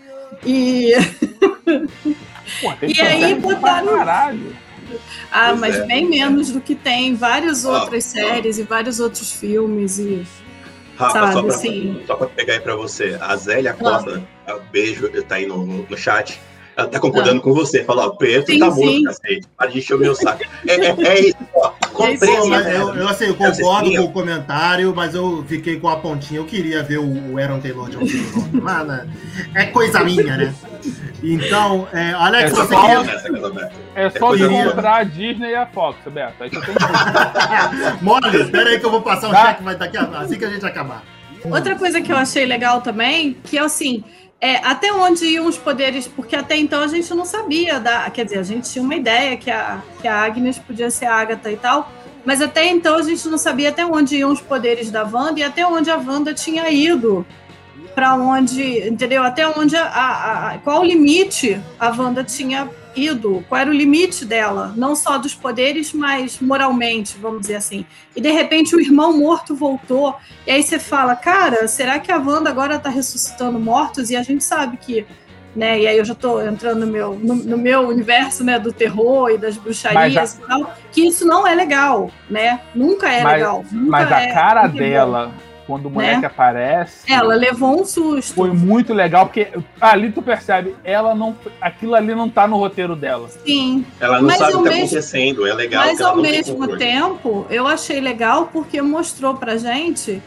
E. Pô, tem E aí botaram- Caralho. Ah, Pois mas é. bem menos do que tem em várias Ó, outras ó. séries e vários outros filmes. E... Rafa, Sabe, só, pra, assim. só pra pegar aí pra você. A Zélia Costa, ah, beijo, tá aí no, no, no chat. Ela tá concordando com você. Fala, ó, Pedro Sim, tá sim. morto, cacete. Para de encher o meu saco. É, é, é isso, ó. Comprei Pô, essa mas merda. eu, eu, assim, eu concordo Sim. com o comentário, mas eu fiquei com a pontinha. Eu queria ver o, o Aaron Taylor Johnson de. Mas, né, é coisa minha, né? Então, é, Alex, É você só- queria. Aberta. É só comprar a Disney e a Fox, Beto. Aí você tem. Mole, espera aí que eu vou passar o Tá. cheque vai daqui a, assim que a gente acabar. Outra coisa que eu achei legal também, que é assim, é, até onde iam os poderes, porque até então a gente não sabia, da, quer dizer, a gente tinha uma ideia que a, que a Agnes podia ser a Agatha e tal, mas até então a gente não sabia até onde iam os poderes da Wanda e até onde a Wanda tinha ido. Para onde, entendeu? Até onde a, a- a- qual o limite a Wanda tinha ido, qual era o limite dela, não só dos poderes, mas moralmente, vamos dizer assim. E de repente o irmão morto voltou e aí você fala, cara, será que a Wanda agora tá ressuscitando mortos? E a gente sabe que, né? E aí eu já tô entrando no meu, no, no meu universo, né, do terror e das bruxarias e tal, que isso não é legal, né? Nunca é Mas- legal. Nunca Mas a é- cara dela, quando o moleque aparece. Ela levou um susto. Foi muito legal, porque ali tu percebe, ela não. Aquilo ali não tá no roteiro dela. Sim. Ela não Mas sabe o que tá mesmo- acontecendo. É legal Mas ao mesmo tempo, eu achei legal porque mostrou pra gente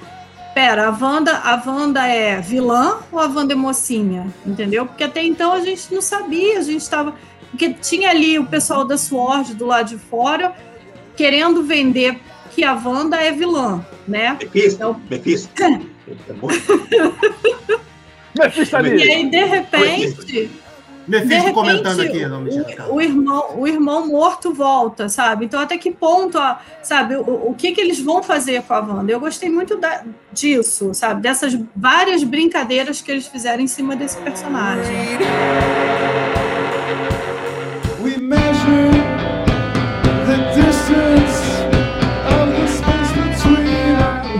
pera, a Wanda, a Wanda é vilã ou a Wanda é mocinha? Entendeu? Porque até então a gente não sabia, a gente estava. Porque tinha ali o pessoal da SWORD do lado de fora querendo vender que a Wanda é vilã, né? Mephisto, Então- Mephisto. Mephisto E aí, de repente, de Mephisto repente comentando aqui. Não, mentira, o, irmão, o irmão morto volta, sabe? Então, até que ponto, a- sabe, o, o que, que eles vão fazer com a Wanda? Eu gostei muito da- disso, sabe? Dessas várias brincadeiras que eles fizeram em cima desse personagem.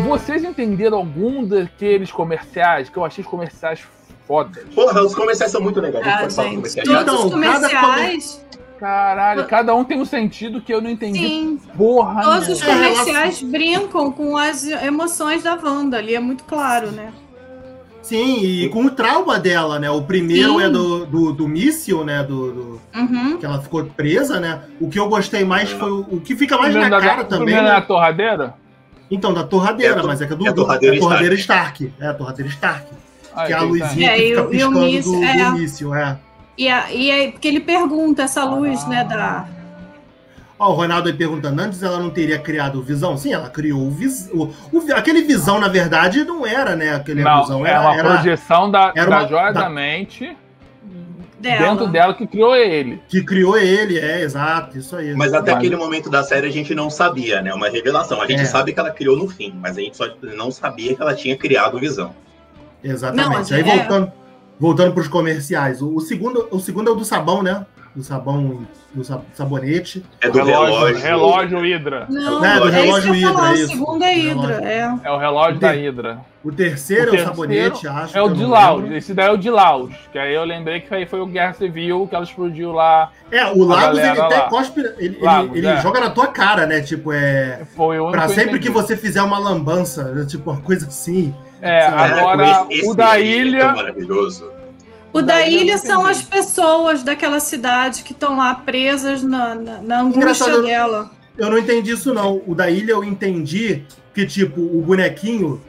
Vocês entenderam algum daqueles comerciais que eu achei os comerciais fodas? Porra, os comerciais são muito legais. A gente Ah, pode falar gente, comerciais. todos Então, os cada comerciais, Caralho, cada um tem um sentido que eu não entendi sim, porra todos os nenhuma. É, comerciais brincam com as emoções da Wanda, ali é muito claro, né? Sim, e com o trauma dela, né? O primeiro Sim. é do, do, do míssil, né? Do, do- Uhum. que ela ficou presa, né? O que eu gostei mais foi o, o que fica mais na Primeiro da- cara também. né? na torradeira? Então, da torradeira, É to- mas é que é do, é a do- torradeira é torradeira Stark. É a torradeira Stark. Ah, que é a luzinha É, que e fica e piscando míssil, do, é. do míssil, é. E, a, e aí, porque ele pergunta essa luz, né, da... Ó, o Ronaldo aí perguntando, antes ela não teria criado o Visão? Sim, ela criou o Visão. aquele Visão, na verdade, não era, né? Aquele Não, Visão. é Era, uma era projeção da, era da uma- joia da- da mente dela. dentro dela que criou ele. que criou ele, é, exato, isso aí. Mas até Vale. aquele momento da série a gente não sabia, né? Uma revelação. A gente É. sabe que ela criou no fim, mas a gente só não sabia que ela tinha criado o Visão. Exatamente. Não, aí é- voltando, voltando para os comerciais, o, o segundo, o segundo é o do sabão, né? Do sabão, do sa- sabonete. É do relógio. relógio Hydra. Não, É, do é relógio falar, isso. O segundo é relógio. é. É o relógio da Hydra. O terceiro O é o sabonete, acho. É o de Laos. Esse daí é o de Laos. Que aí eu lembrei que aí foi o Guerra Civil que ela explodiu lá. É, o Lagos, ele até lá. cospe, ele, ele- Lagos, ele é. joga na tua cara, né? Tipo, é. Foi o Pra sempre entendi. que você fizer uma lambança, tipo, uma coisa assim. É, agora esse- o da é ilha. maravilhoso. O da eu ilha são as pessoas daquela cidade que estão lá presas na, na, na angústia dela. Eu não entendi isso, não. O da ilha eu entendi que, tipo, o bonequinho,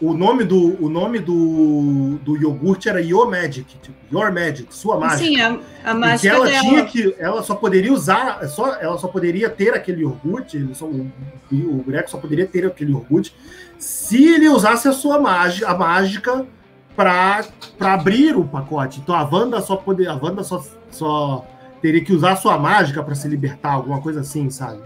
o nome do, o nome do, do iogurte era Your Magic, tipo, Your Magic, sua mágica. Sim, a, a que mágica ela dela. tinha que. Ela só poderia usar. é Só, ela só poderia ter aquele iogurte. ele Só, o, o boneco só poderia ter aquele iogurte se ele usasse a sua mágica, a mágica para abrir o pacote. Então a Wanda só poder, a Wanda só, só teria que usar a sua mágica para se libertar, alguma coisa assim, sabe?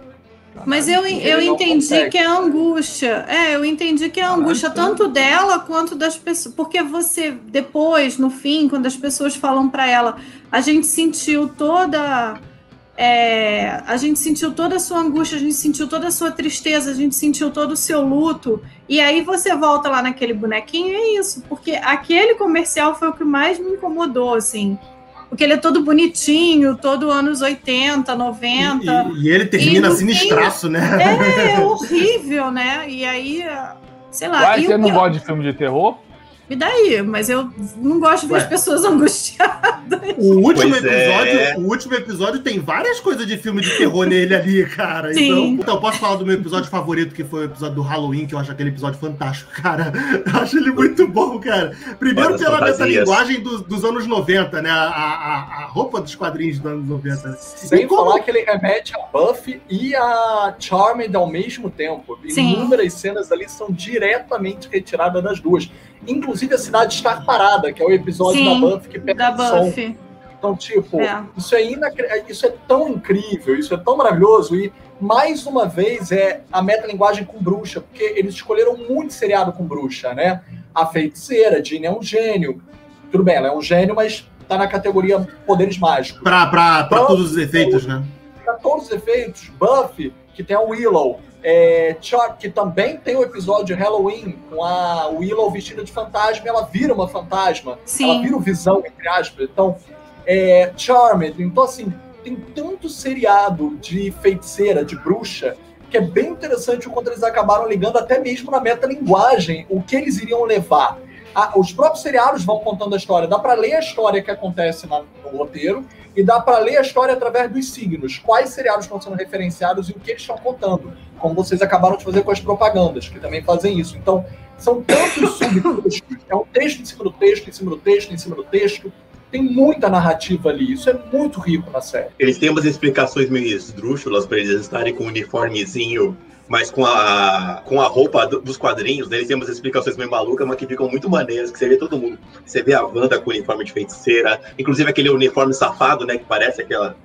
Mas eu, eu entendi consegue. que é a angústia. É, eu entendi que é a angústia tanto dela quanto das pessoas. Porque você, depois, no fim, quando as pessoas falam para ela, a gente sentiu toda. É, a gente sentiu toda a sua angústia, a gente sentiu toda a sua tristeza, a gente sentiu todo o seu luto. E aí você volta lá naquele bonequinho e é isso. Porque aquele comercial foi o que mais me incomodou, assim. Porque ele é todo bonitinho, todo anos 80, 90. E, e ele termina E no sinistraço, né? É horrível, né? E aí, sei lá. Uai, e você o não gosta de filme de terror? Me daí, mas eu não gosto de ver Ué. as pessoas angustiadas. O último Pois episódio, é. o último episódio tem várias coisas de filme de terror nele ali, cara. Sim. Então, então, posso falar do meu episódio favorito, que foi o episódio do Halloween, que eu acho aquele episódio fantástico, cara. Eu acho ele muito bom, cara. Primeiro Olha pela fantasias. metalinguagem dos, dos anos 90, né? A, a, a roupa dos quadrinhos dos anos 90. né? Sem E como- falar que ele remete a Buffy e a Charmed ao mesmo tempo. Sim. Inúmeras cenas ali são diretamente retiradas das duas. Inclusive a cidade está parada, que é o episódio Sim, da Buffy que pega Da o som. Então, tipo, É. isso é inacre... isso é tão incrível, isso é tão maravilhoso e mais uma vez é a metalinguagem com bruxa, porque eles escolheram muito seriado com bruxa, né? A feiticeira, Jean é um gênio. Tudo bem, ela é um gênio, mas tá na categoria poderes mágicos. Pra, pra, pra Buffy, todos os efeitos, né? Pra todos os efeitos, Buffy, que tem a Willow, é, Chuck, que também tem o episódio de Halloween com a Willow vestida de fantasma, ela vira uma fantasma. Ela Sim. vira o visão, entre aspas. Então, é, Charmed. Então, assim, tem tanto seriado de feiticeira, de bruxa, que é bem interessante o quanto eles acabaram ligando até mesmo na metalinguagem, o que eles iriam levar. Ah, os próprios seriados vão contando a história. Dá para ler a história que acontece na- no roteiro e dá para ler a história através dos signos. Quais seriados estão sendo referenciados e o que eles estão contando. Como vocês acabaram de fazer com as propagandas, que também fazem isso. Então, São tantos subtextos, é um texto em cima do texto, em cima do texto, em cima do texto. Tem muita narrativa ali, isso é muito rico na série. Eles têm umas explicações meio esdrúxulas pra eles estarem com um uniformezinho, mas com a, com a roupa do- dos quadrinhos, né? Eles têm umas explicações meio malucas, mas que ficam muito maneiras, que você vê todo mundo. Você vê a Wanda com o uniforme de feiticeira, inclusive aquele uniforme safado, né? Que parece aquela.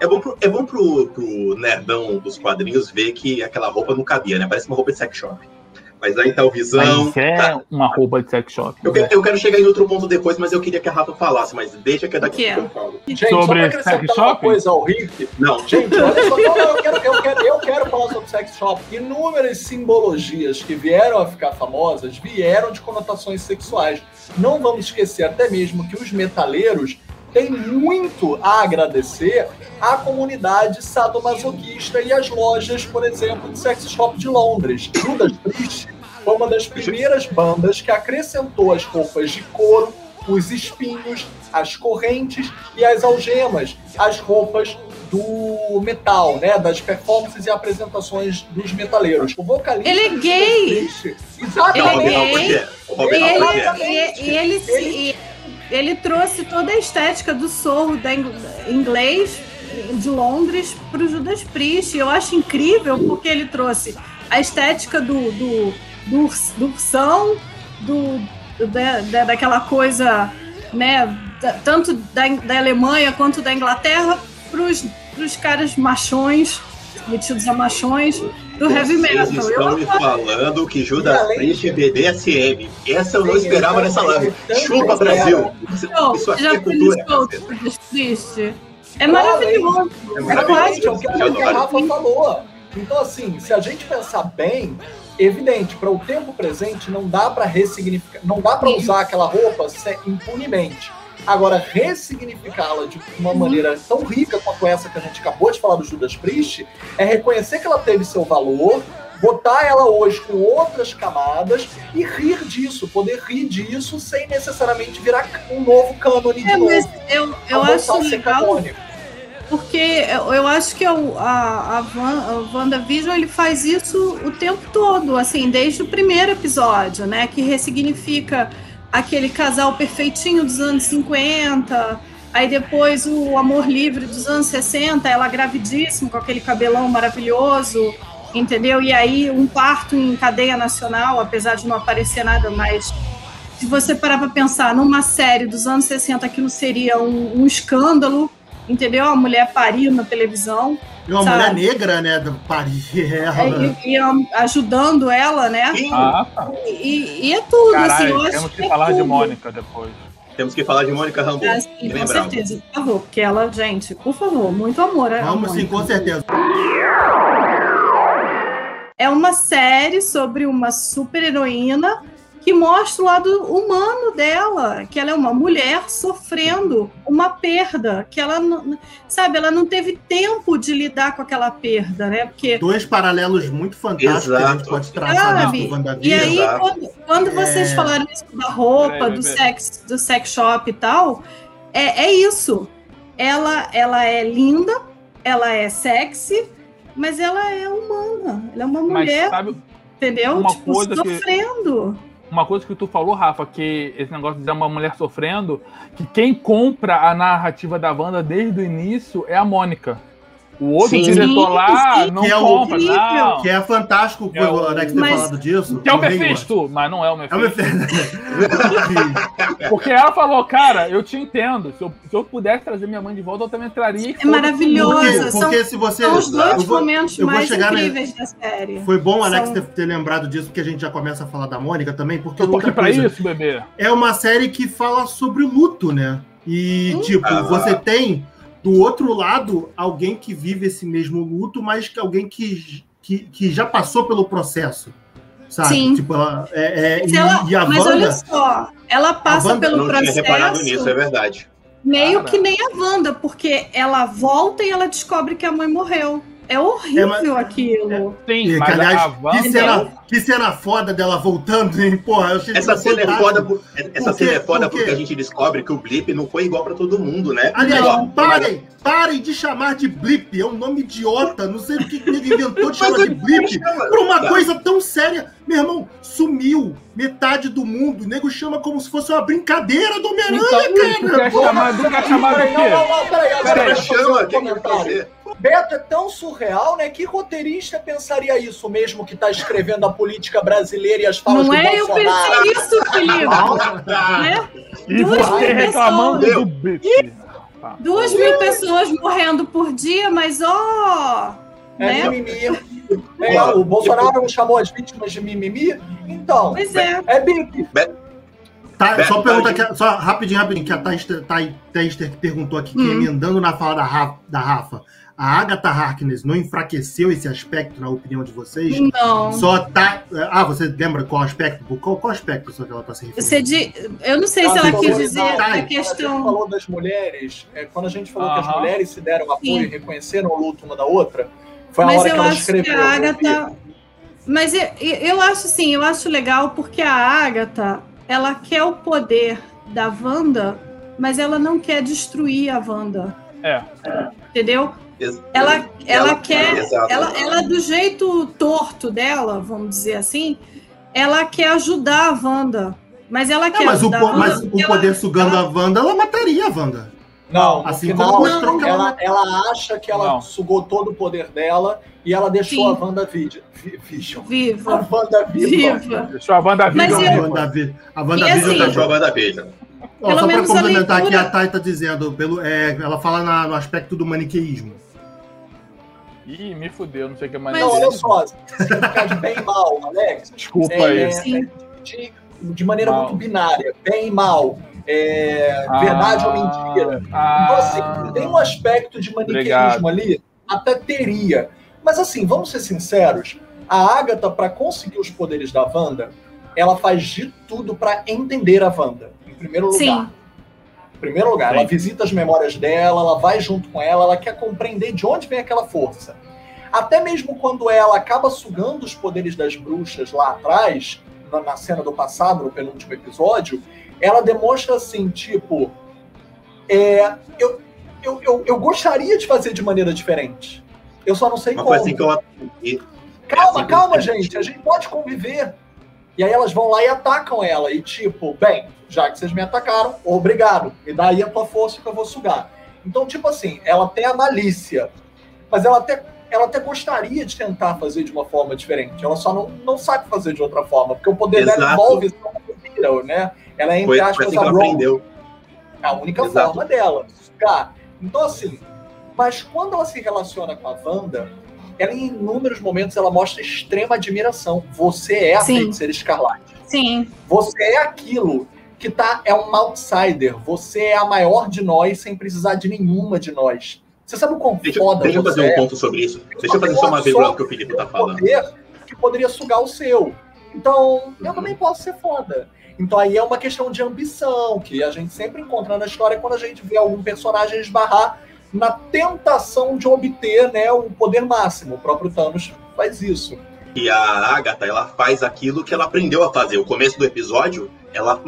É bom, pro, é bom pro, pro nerdão dos quadrinhos ver que aquela roupa não cabia, né? Parece uma roupa de sex shop. Mas aí tá o Visão. Mas é tá- uma roupa de sex shop. eu, quero, eu quero chegar em outro ponto depois, mas eu queria que a Rafa falasse, mas deixa que é daqui O quê? que eu falo. Gente, só Sobre pra acrescentar sex uma shop? coisa ao Rick, Não, Gente, olha só, eu, quero, eu, quero, eu quero falar sobre sex shop. Inúmeras simbologias que vieram a ficar famosas vieram de conotações sexuais. Não vamos esquecer até mesmo que os metaleiros têm muito a agradecer à comunidade sadomasoquista e às lojas, por exemplo, de sex shop de Londres. Judas Priest foi uma das primeiras bandas que acrescentou as roupas de couro, os espinhos, as correntes e as algemas, as roupas do metal, né? Das performances e apresentações dos metaleiros. O vocalista. Ele é gay. Exatamente. Ele é gay. O Robin E ele, Alpert. e- e ele, se- e- ele trouxe toda a estética do sorro inglês de Londres para o Judas Priest. Eu acho incrível porque ele trouxe a estética do, do, do, do ursão, do, do- da, da- daquela coisa, né? da- tanto da, da Alemanha quanto da Inglaterra para os caras machões, metidos a machões do heavy Vocês metal. estão Eu me falando que E Judas Priest é BDSM. Essa eu não Sim, esperava nessa live. Chupa, Brasil! Isso, Não, isso aqui já é cultura. Priest? É maravilhoso. É é o maravilhoso. que é o que a Rafa falou. Então, assim, se a gente pensar bem, evidente, para o tempo presente não dá para ressignificar, não dá para usar aquela roupa impunemente. Agora, ressignificá-la de uma maneira tão rica quanto essa que a gente acabou de falar do Judas Priest é reconhecer que ela teve seu valor, botar ela hoje com outras camadas e rir disso, poder rir disso sem necessariamente virar um novo cânone de É, novo. mas eu, eu acho a legal canônico. porque eu, acho que o- a, a, Van, a WandaVision ele faz isso o tempo todo, assim, desde o primeiro episódio, né? Que ressignifica aquele casal perfeitinho dos anos 50, aí depois o amor livre dos anos 60, ela gravidíssima com aquele cabelão maravilhoso, entendeu? E aí um parto em cadeia nacional, apesar de não aparecer nada mais. Se você parar para pensar numa série dos anos 60, aquilo seria um, um escândalo, entendeu? A mulher parir na televisão, E uma Sabe? mulher negra, né? Do Paris. Ela. e, e, um, ajudando ela, né? Ah, tá. E, e é tudo, assim, eu acho temos que é falar de tudo. Mônica depois. temos que falar de Mônica Rambeau. Ah, sim, com certeza, por favor, porque ela, gente, por favor, muito amor. a Vamos sim, com certeza. É uma série sobre uma super heroína que mostra o lado humano dela, que ela é uma mulher sofrendo uma perda, que ela não, sabe, ela não teve tempo de lidar com aquela perda, né? Porque Dois paralelos muito fantásticos que a gente Exato. pode traçar Sabe? do E aí, Exato. quando, quando vocês É. falaram isso da roupa, Peraí, do bebê. sex, do sex shop e tal, é, é isso. Ela, ela é linda, ela é sexy, mas ela é humana. Ela é uma Mas mulher, sabe entendeu? uma tipo, coisa que- sofrendo. Uma coisa que tu falou, Rafa, que esse negócio de uma mulher sofrendo, que quem compra a narrativa da Wanda desde o início é a Mônica. O outro Sim. diretor Sim, lá sim. não Que é o- compra, Incrível. não. Que é fantástico, É o- o Alex ter Mas- falado disso. Que é o Mephisto, mas não é o gosto. É o Mephisto. Mephisto. Porque ela falou, cara, eu te entendo. Se eu, se eu pudesse trazer minha mãe de volta, eu também traria. É maravilhoso. porque, são- porque se você. São os dois vou- momentos mais chegar na- incríveis da série. Foi bom, Alex, São- ter, ter lembrado disso, porque a gente já começa a falar da Mônica também, porque Eu tô aqui outra pra coisa, isso, bebê. é uma série que fala sobre o luto, né? E, Hum. tipo, Ah. você tem do outro lado alguém que vive esse mesmo luto, mas que alguém que, que, que já passou pelo processo. Sabe? Sim. Tipo, ela, é, é- Mas, e, ela- e a mas olha Wanda. só, ela passa Wanda- Eu pelo não tinha reparado processo nisso, é verdade. meio Cara. que nem a Wanda, porque ela volta e ela descobre que a mãe morreu. É horrível aquilo. Sim, E, que, mas aliás, a Wanda... que, cena, que cena foda dela voltando, hein? Porra, eu achei Essa cena é fantástico. foda, por- essa Por cena é foda Por porque a gente descobre que o Blip não foi igual pra todo mundo, né? Aliás, parem, parem de chamar de blip, é um nome idiota, não sei o que ele inventou de chamar de blip pra uma Tá. coisa tão séria. Meu irmão, sumiu metade do mundo, o nego chama como se fosse uma brincadeira do Homem-Aranha, Então, tu quer chamar, tu quer chamar do Peraí, não, não, não, peraí, agora Cara, chama, o que que fazer? Beto é tão surreal, né? Que roteirista pensaria isso mesmo que tá escrevendo a política brasileira e as falas Não do é? Eu Bolsonaro? pensei isso, Felipe. Né? E Duas você mil reclamando pessoas. do bife. Duas mil pessoas morrendo por dia, mas ó. É né? mimimi. É, o Bolsonaro chamou as vítimas de mimimi? Então, Pois é. é bip. Tá, Beto, só pergunta aqui, só rapidinho, rapidinho, que a Tester que perguntou aqui, que Hum. emendando na fala da Rafa, da Rafa, a Agatha Harkness não enfraqueceu esse aspecto, na opinião de vocês? Não. Só tá. Ah, você lembra qual aspecto? Qual, qual aspecto só que ela tá se referindo? Você di... Eu não sei se Ah, ela sim, quis sim. dizer Tá. a Quando a gente questão. falou das mulheres, é, quando a gente falou que as mulheres se deram apoio Sim. e reconheceram o luto uma da outra, foi a Mas hora que eu ela acho que escreveu. a Agatha. Mas eu, eu acho assim, eu acho legal porque a Agatha, ela quer o poder da Wanda, mas ela não quer destruir a Wanda. É. Entendeu? Ela, ela, Ela- quer. exato. Ela, ela, do jeito torto dela, vamos dizer assim, ela quer ajudar a Wanda. Mas ela É, quer mas o, ajudar po- a Wanda. mas o poder ela- sugando ela- a Wanda, ela mataria a Wanda. Não, Assim como mostrou que ela, ela. ela acha que ela Não. sugou todo o poder dela e ela deixou Sim. a Wanda Vision. Vi- Vision. A Viva. Wanda Viva. Viva. Deixou a banda Mas viva. eu- A viva. Wanda, a Wanda E assim, Deixou a. Ó, Pelo só para a complementar aqui, a Thay tá dizendo, pelo, é, ela fala na- no aspecto do maniqueísmo. Ih, me fudeu, não sei o que mais Mas- Não, olha só, ficar de bem e mal, Alex, Desculpa é, aí. é, Sim. de, de maneira Mal. muito binária, bem e mal, é, Ah, verdade ou mentira. Então, Ah, assim, tem um aspecto de Obrigado. maniqueísmo ali, até teria. Mas, assim, vamos ser sinceros: a Agatha, para conseguir os poderes da Wanda, ela faz de tudo para entender a Wanda, em primeiro lugar. Sim. Em primeiro lugar, Sim. ela visita as memórias dela, ela vai junto com ela, ela quer compreender de onde vem aquela força. Até mesmo quando ela acaba sugando os poderes das bruxas lá atrás, na, na cena do passado, no penúltimo episódio, ela demonstra assim, tipo, é, eu, eu, eu, eu gostaria de fazer de maneira diferente. Eu só não sei Uma como. coisa assim que eu Calma, assim que calma, gente. A gente pode conviver. E aí elas vão lá e atacam ela. E tipo, bem, já que vocês me atacaram, obrigado. Me dá aí a tua força que eu vou sugar. Então, tipo assim, ela tem a malícia. Mas ela até, ela até gostaria de tentar fazer de uma forma diferente. Ela só não, não sabe fazer de outra forma. Porque o poder dela Exato. envolve essa né? Ela é, entre Foi, foi aspas, assim a aprendeu. É a única Exato. forma dela, sugar. Então, assim, mas quando ela se relaciona com a Wanda, ela em inúmeros momentos ela mostra extrema admiração. Você é a Sim. feiticeira escarlate. Sim. Você é aquilo que tá, é um outsider. Você é a maior de nós sem precisar de nenhuma de nós. Você sabe o quão Deixa, foda deixa eu fazer um é? ponto sobre isso. Deixa eu fazer só uma vírgula no que o Felipe tá falando. poder que poderia sugar o seu. Então, eu também posso ser foda. Então aí é uma questão de ambição, que a gente sempre encontra na história quando a gente vê algum personagem esbarrar na tentação de obter né, o poder máximo. O próprio Thanos faz isso. E a Agatha, ela faz aquilo que ela aprendeu a fazer. O começo do episódio, ela,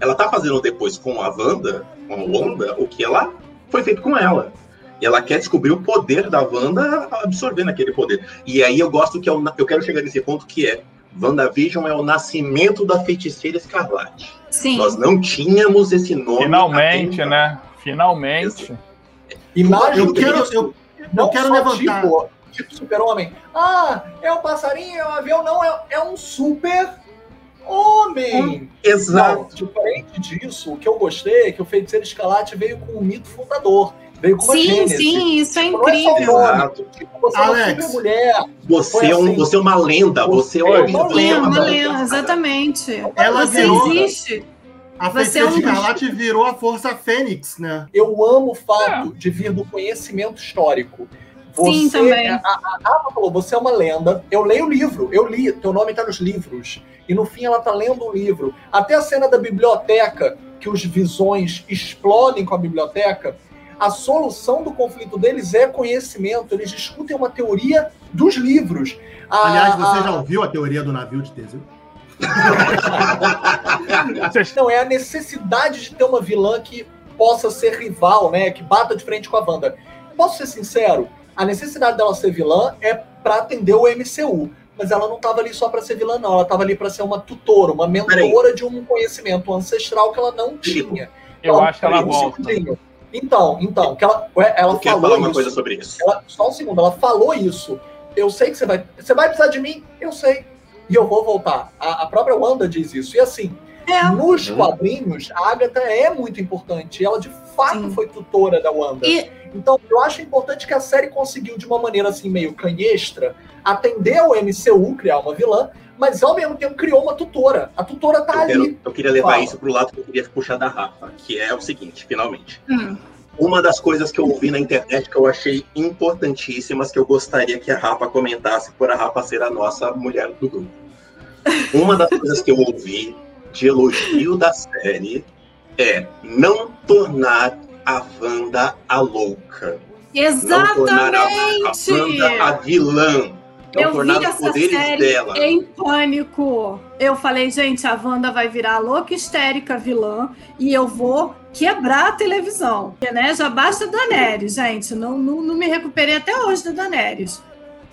ela tá fazendo depois com a Wanda, com a Wanda, o que ela foi feito com ela. E ela quer descobrir o poder da Wanda absorvendo aquele poder. E aí eu gosto que é o na- eu quero chegar nesse ponto que é WandaVision é o nascimento da feiticeira escarlate. Sim. Nós não tínhamos esse nome. Finalmente, então. né? Finalmente. Mais Eu do que quero, isso, eu, não eu quero levantar. Tipo, tipo super-homem. Ah, é um passarinho, é um avião. Não, é, é um super-homem. Exato. Não, diferente disso, o que eu gostei é que o Feiticeiro Escalate veio com o mito fundador. Veio com Sim, gênese. sim, isso é Tipo, não é só incrível. Tipo, você é uma Alex. super mulher. Você, Foi é um, assim. você é uma lenda. Você é uma, é uma uma lenda, exatamente. Ela Você virou- existe. A Você feiticeira é um- escarlate virou a força fênix, né? Eu amo o fato de vir do conhecimento histórico. Sim, também. A, a, a Rafa falou, você é uma lenda. Eu leio o livro, eu li, teu nome tá nos livros. E no fim ela tá lendo um livro. Até a cena da biblioteca, que os visões explodem com a biblioteca. a solução do conflito deles é conhecimento. Eles discutem uma teoria dos livros. A- Aliás, você a- já ouviu a teoria do navio de Teseu? Não, é a necessidade de ter uma vilã que possa ser rival, né? Que bata de frente com a Wanda. Posso ser sincero? A necessidade dela ser vilã é pra atender o MCU. Mas ela não tava ali só pra ser vilã, não. Ela tava ali pra ser uma tutora, uma mentora de um conhecimento ancestral que ela não tinha. Eu Então, acho que ela um volta. segundinho. Então, então, que ela, ela Eu falou falar uma isso. coisa sobre isso. Ela- só um segundo, ela falou isso. Eu sei que você vai. Você vai precisar de mim? Eu sei. E eu vou voltar. A, a própria Wanda diz isso. E assim, É. nos Uhum. quadrinhos, a Agatha é muito importante. Ela de fato Sim. foi tutora da Wanda. E- Então, eu acho importante que a série conseguiu, de uma maneira assim, meio canhestra, atender ao MCU, criar uma vilã, mas ao mesmo tempo criou uma tutora. A tutora tá Eu, ali. quero- eu queria levar Fala. isso pro lado que eu queria puxar da Rafa, que é o seguinte, finalmente. Hum. Uma das coisas que eu ouvi na internet que eu achei importantíssimas, que eu gostaria que a Rafa comentasse, por a Rafa ser a nossa mulher do grupo. Uma das coisas que eu ouvi de elogio da série é não tornar a Wanda a louca. Não tornar a, a Wanda a Exatamente! vilã. Não Eu vi essa série dela. em pânico. Eu falei, gente, a Wanda vai virar louca histérica vilã e eu vou quebrar a televisão. Porque, né, já basta Daenerys, gente. Não, não, não me recuperei até hoje da Daenerys.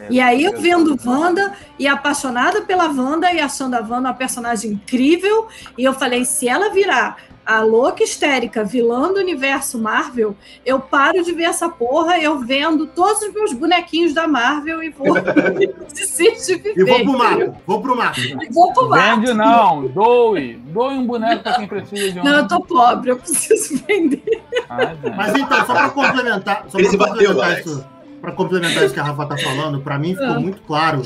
E aí eu vendo Wanda e apaixonada pela Wanda e achando a Wanda uma personagem incrível. E eu falei, se ela virar a louca histérica vilã do universo Marvel, eu paro de ver essa porra, eu vendo todos os meus bonequinhos da Marvel e vou desistir de E vou viver. pro mato, vou pro mato. E vou pro mato. Vende não, doe. Doe um boneco pra quem precisa de um. Não, eu tô pobre, eu preciso vender. Ai, gente. Mas então, só para complementar, só bateu, complementar Alex. isso, para complementar isso que a Rafa tá falando, para mim ficou Ah. muito claro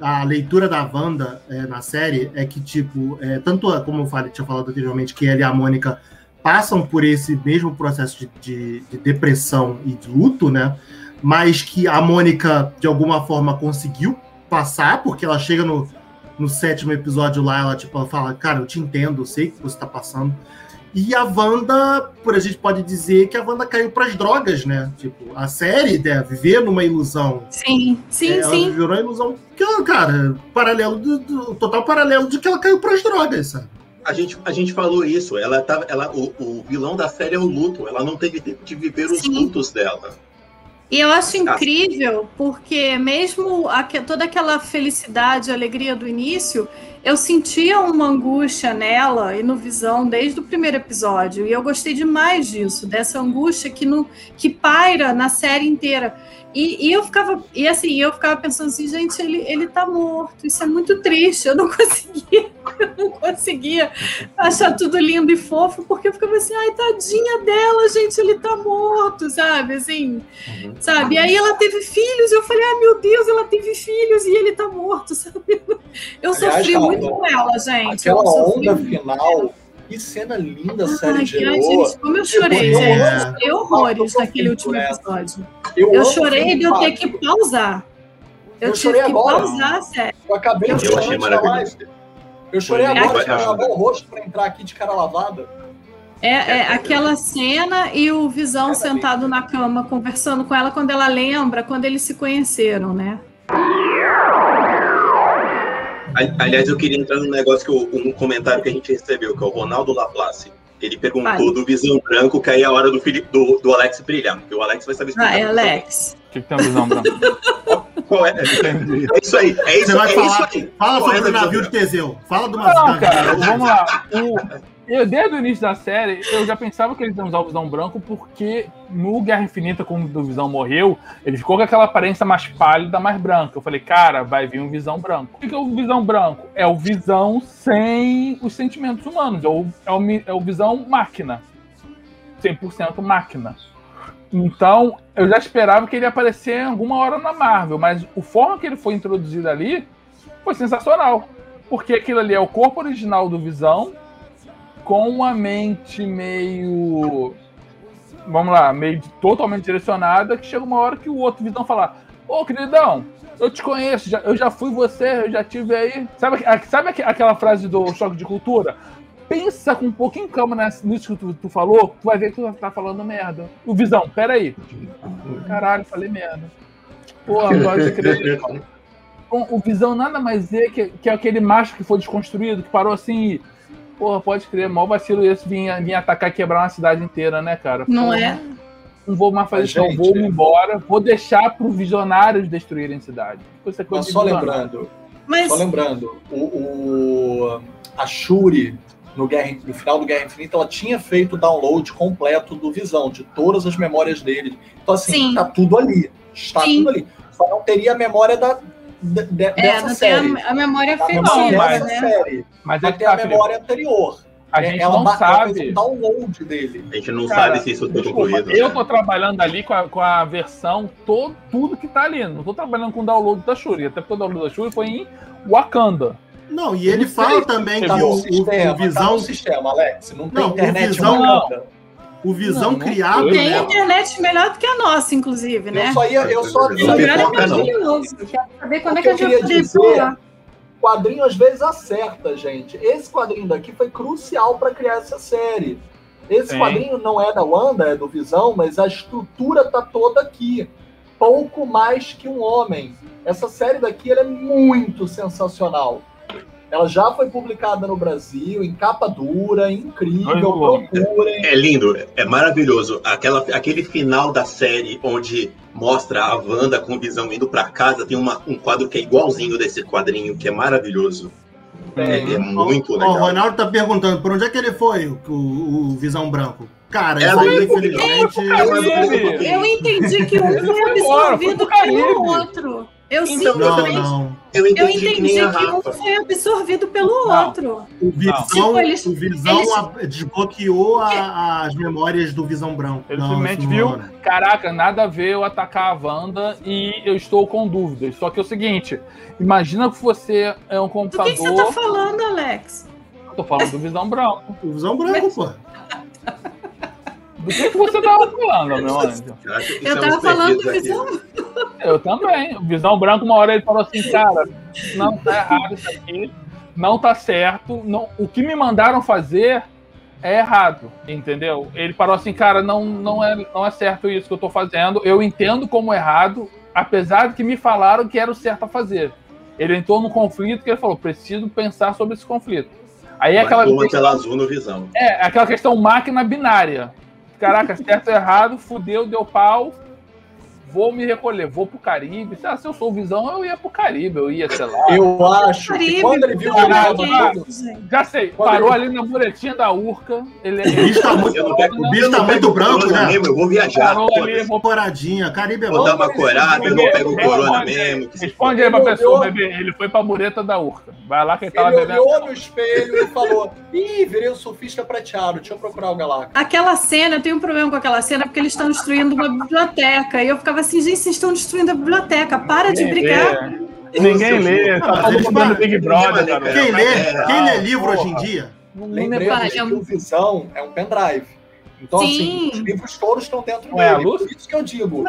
a leitura da Wanda é, na série é que tipo, é, tanto como eu falei, tinha falado anteriormente, que ela e a Mônica passam por esse mesmo processo de, de- de depressão e de luto, né? Mas que a Mônica de alguma forma conseguiu passar, porque ela chega no, no sétimo episódio lá, ela tipo ela fala, cara, eu te entendo, eu sei o que você tá passando. E a Wanda, por a gente pode dizer que a Wanda caiu pras drogas, né? Tipo, a série, né, viver numa ilusão. Sim, sim, É, ela sim. viveu numa ilusão que, cara, paralelo do, do- total paralelo de que ela caiu pras drogas, sabe? A gente, a gente falou isso. Ela tava, ela, o, o vilão da série é o luto. Ela não teve tempo de viver os Sim. lutos dela. E eu acho incrível, porque mesmo toda aquela felicidade e alegria do início, eu sentia uma angústia nela e no Visão desde o primeiro episódio. E eu gostei demais disso, dessa angústia que, no, que paira na série inteira. E, e eu ficava, e assim, eu ficava pensando assim, gente, ele, ele tá morto, isso é muito triste, eu não conseguia, eu não conseguia achar tudo lindo e fofo, porque eu ficava assim, ai, tadinha dela, gente, ele tá morto, sabe? Assim, sabe? E aí ela teve filhos, e eu falei, ai meu Deus, ela teve filhos e ele tá morto, sabe? Eu Aliás, sofri Rafa, muito com ela, gente. Aquela eu onda final, que cena linda a série Ai, gerou. gente, como eu chorei, Eu gente. amo- Chorei horrores eu naquele último episódio. Eu amo chorei de eu ter que pausar. Eu, Eu tive chorei que agora. pausar a série. Eu acabei Eu de Eu chorar da live. Eu chorei Foi agora, bacana. lavado o rosto pra entrar aqui de cara lavada. É, é aquela cena e o Visão sentado na cama conversando com ela quando ela lembra quando eles se conheceram, né? Ali- Aliás, eu queria entrar num negócio que o- um comentário que a gente recebeu, que é o Ronaldo Laplace. Ele perguntou Vai. do Visão Branco que aí é a hora do, Felipe, do, do Alex brilhar, porque o Alex vai saber explicar. Vai, pra você. Alex. O que, que tem a visão branca? Qual é? É isso aí, é isso, Você vai é falar- isso aí. Fala Qual é sobre o navio de Teseu. Fala do Não, navio. cara, vamos lá. O- eu, desde o início da série, eu já pensava que eles iam usar o Visão Branco, porque no Guerra Infinita, quando o Visão morreu, ele ficou com aquela aparência mais pálida, mais branca. Eu falei, cara, vai vir um Visão Branco. O que é o Visão Branco? É o Visão sem os sentimentos humanos. É o, é o, é o Visão máquina. 100% máquina. Então, eu já esperava que ele em alguma hora na Marvel, mas o forma que ele foi introduzido ali foi sensacional. Porque aquilo ali é o corpo original do Visão, com uma mente meio. Vamos lá, meio totalmente direcionada, que chega uma hora que o outro Visão falar: Ô queridão, eu te conheço, já- eu já fui você, eu já tive aí. Sabe, a- sabe aqu- aquela frase do choque de cultura? pensa com um pouquinho calma nessa- nisso que tu, tu falou, tu vai ver que tu tá falando merda. O Visão, pera aí. Caralho, falei merda. Porra, pode crer. O Visão nada mais é que, que é aquele macho que foi desconstruído, que parou assim e. Porra, pode crer, mó vacilo esse vir, vir atacar e quebrar uma cidade inteira, né, cara? Não Porra, é? Não vou mais fazer isso, Vou me embora, vou deixar pros visionários destruírem a cidade. Isso é coisa Mas só lembrando, Mas Só lembrando, o, o- a Shuri, no, Guerra, no final do Guerra Infinita, ela tinha feito o download completo do Visão, de todas as memórias dele. Então, assim, Sim. tá tudo ali. Está Sim. tudo ali. Só não teria a memória da, de- de- é, dessa não tem série. a, a memória A memória afetiva, mas- né? série. Mas é que tá, a Felipe, memória anterior. a É, gente ela não sabe. um download dele. A gente não Cara, sabe se isso foi concluído. eu né? tô trabalhando ali com a, com a versão, todo, tudo que tá ali. Não tô trabalhando com o download da Shuri. Até porque o download da Shuri foi em Wakanda. Não, e ele Não fala também tá Tá que no o, o- sistema, o tá Visão, no sistema, Alex. Não tem Não, o internet Visão- Wakanda. O Visão Não, não criado, Tem né? internet melhor do que a nossa, inclusive, né? Eu só ia, eu só ia é maravilhoso. Quero saber quando O é que eu gente queria vai poder dizer- pular. quadrinho às vezes acerta, gente. Esse quadrinho daqui foi crucial para criar essa série. Esse Sim. quadrinho não é da Wanda, é do Visão, mas a estrutura tá toda aqui. Pouco mais que um homem. Essa série daqui ela é muito sensacional. Ela já foi publicada no Brasil, em capa dura, incrível, Muito procurem. É lindo, é maravilhoso. Aquela, aquele final da série onde mostra a Wanda com visão indo pra casa, tem uma- um quadro que é igualzinho desse quadrinho, que é maravilhoso. É, é muito Ó, legal. o Ronaldo tá perguntando por onde é que ele foi, o, o- o Visão Branco. Cara, É, isso aí, mas- infelizmente. É. Eu entendi que um Ele foi absorvido pelo outro. Eu Então, Não, simplesmente. não. Eu Eu entendi, que entendi a que um foi absorvido pelo Não. outro. O Visão, Tipo, eles- o Visão eles- a- desbloqueou a- as memórias do Visão Branco. Ele Não, simplesmente não viu, caraca, nada a ver eu atacar a Wanda e eu estou com dúvidas. Só que é o seguinte, imagina que você é um Do que, computador. que você tá falando, Alex? Eu tô falando do Visão Branco. O Visão Branco, pô. Do que, que você tava falando, meu anjo? Eu, tava falando do visão. Eu também. O Visão Branco, uma hora ele falou assim, cara, não tá errado isso aqui, não tá certo, não, o que me mandaram fazer é errado, entendeu? Ele parou assim, cara, não, não, é, não é certo isso que eu tô fazendo, eu entendo como errado, apesar de que me falaram que era o certo a fazer. Ele entrou no conflito que ele falou, preciso pensar sobre esse conflito. Aí é aquela, tela azul no visão. é, aquela questão máquina binária. Caraca, certo ou errado, fudeu, deu pau. Vou me recolher, vou pro Caribe. Ah, se eu sou o Visão, eu ia pro Caribe, eu ia, sei lá. Eu acho que Caribe, quando ele viu o. Deus, gente. Já sei, Quando parou ele- ali na muretinha da Urca. Ele, O bicho tá muito, Eu não pego, o bicho tá muito branco, né? mesmo, eu vou viajar. parou ali, vou Coradinha, Caribe é Vou dar uma corada, eu não pego corona mesmo. Responde aí pra Ele pessoa, bebê. Ele foi pra mureta da Urca. Vai lá que ele tava Ele bebendo. olhou no espelho e falou: Ih, virei o surfista prateado, deixa eu procurar o Galactus. Aquela cena, eu tenho um problema com aquela cena porque eles estão destruindo uma biblioteca. E eu ficava assim, gente, vocês estão destruindo a biblioteca, para de Ninguém brigar. lê. Ninguém lê, tá mas todo eles mundo no Big Brother. Quem lê, É, quem lê livro porra. hoje em dia? Lembrando que é um- o Visão é um pendrive. Então, Sim. assim, os livros todos estão dentro é a dele. luz? Por isso que eu digo.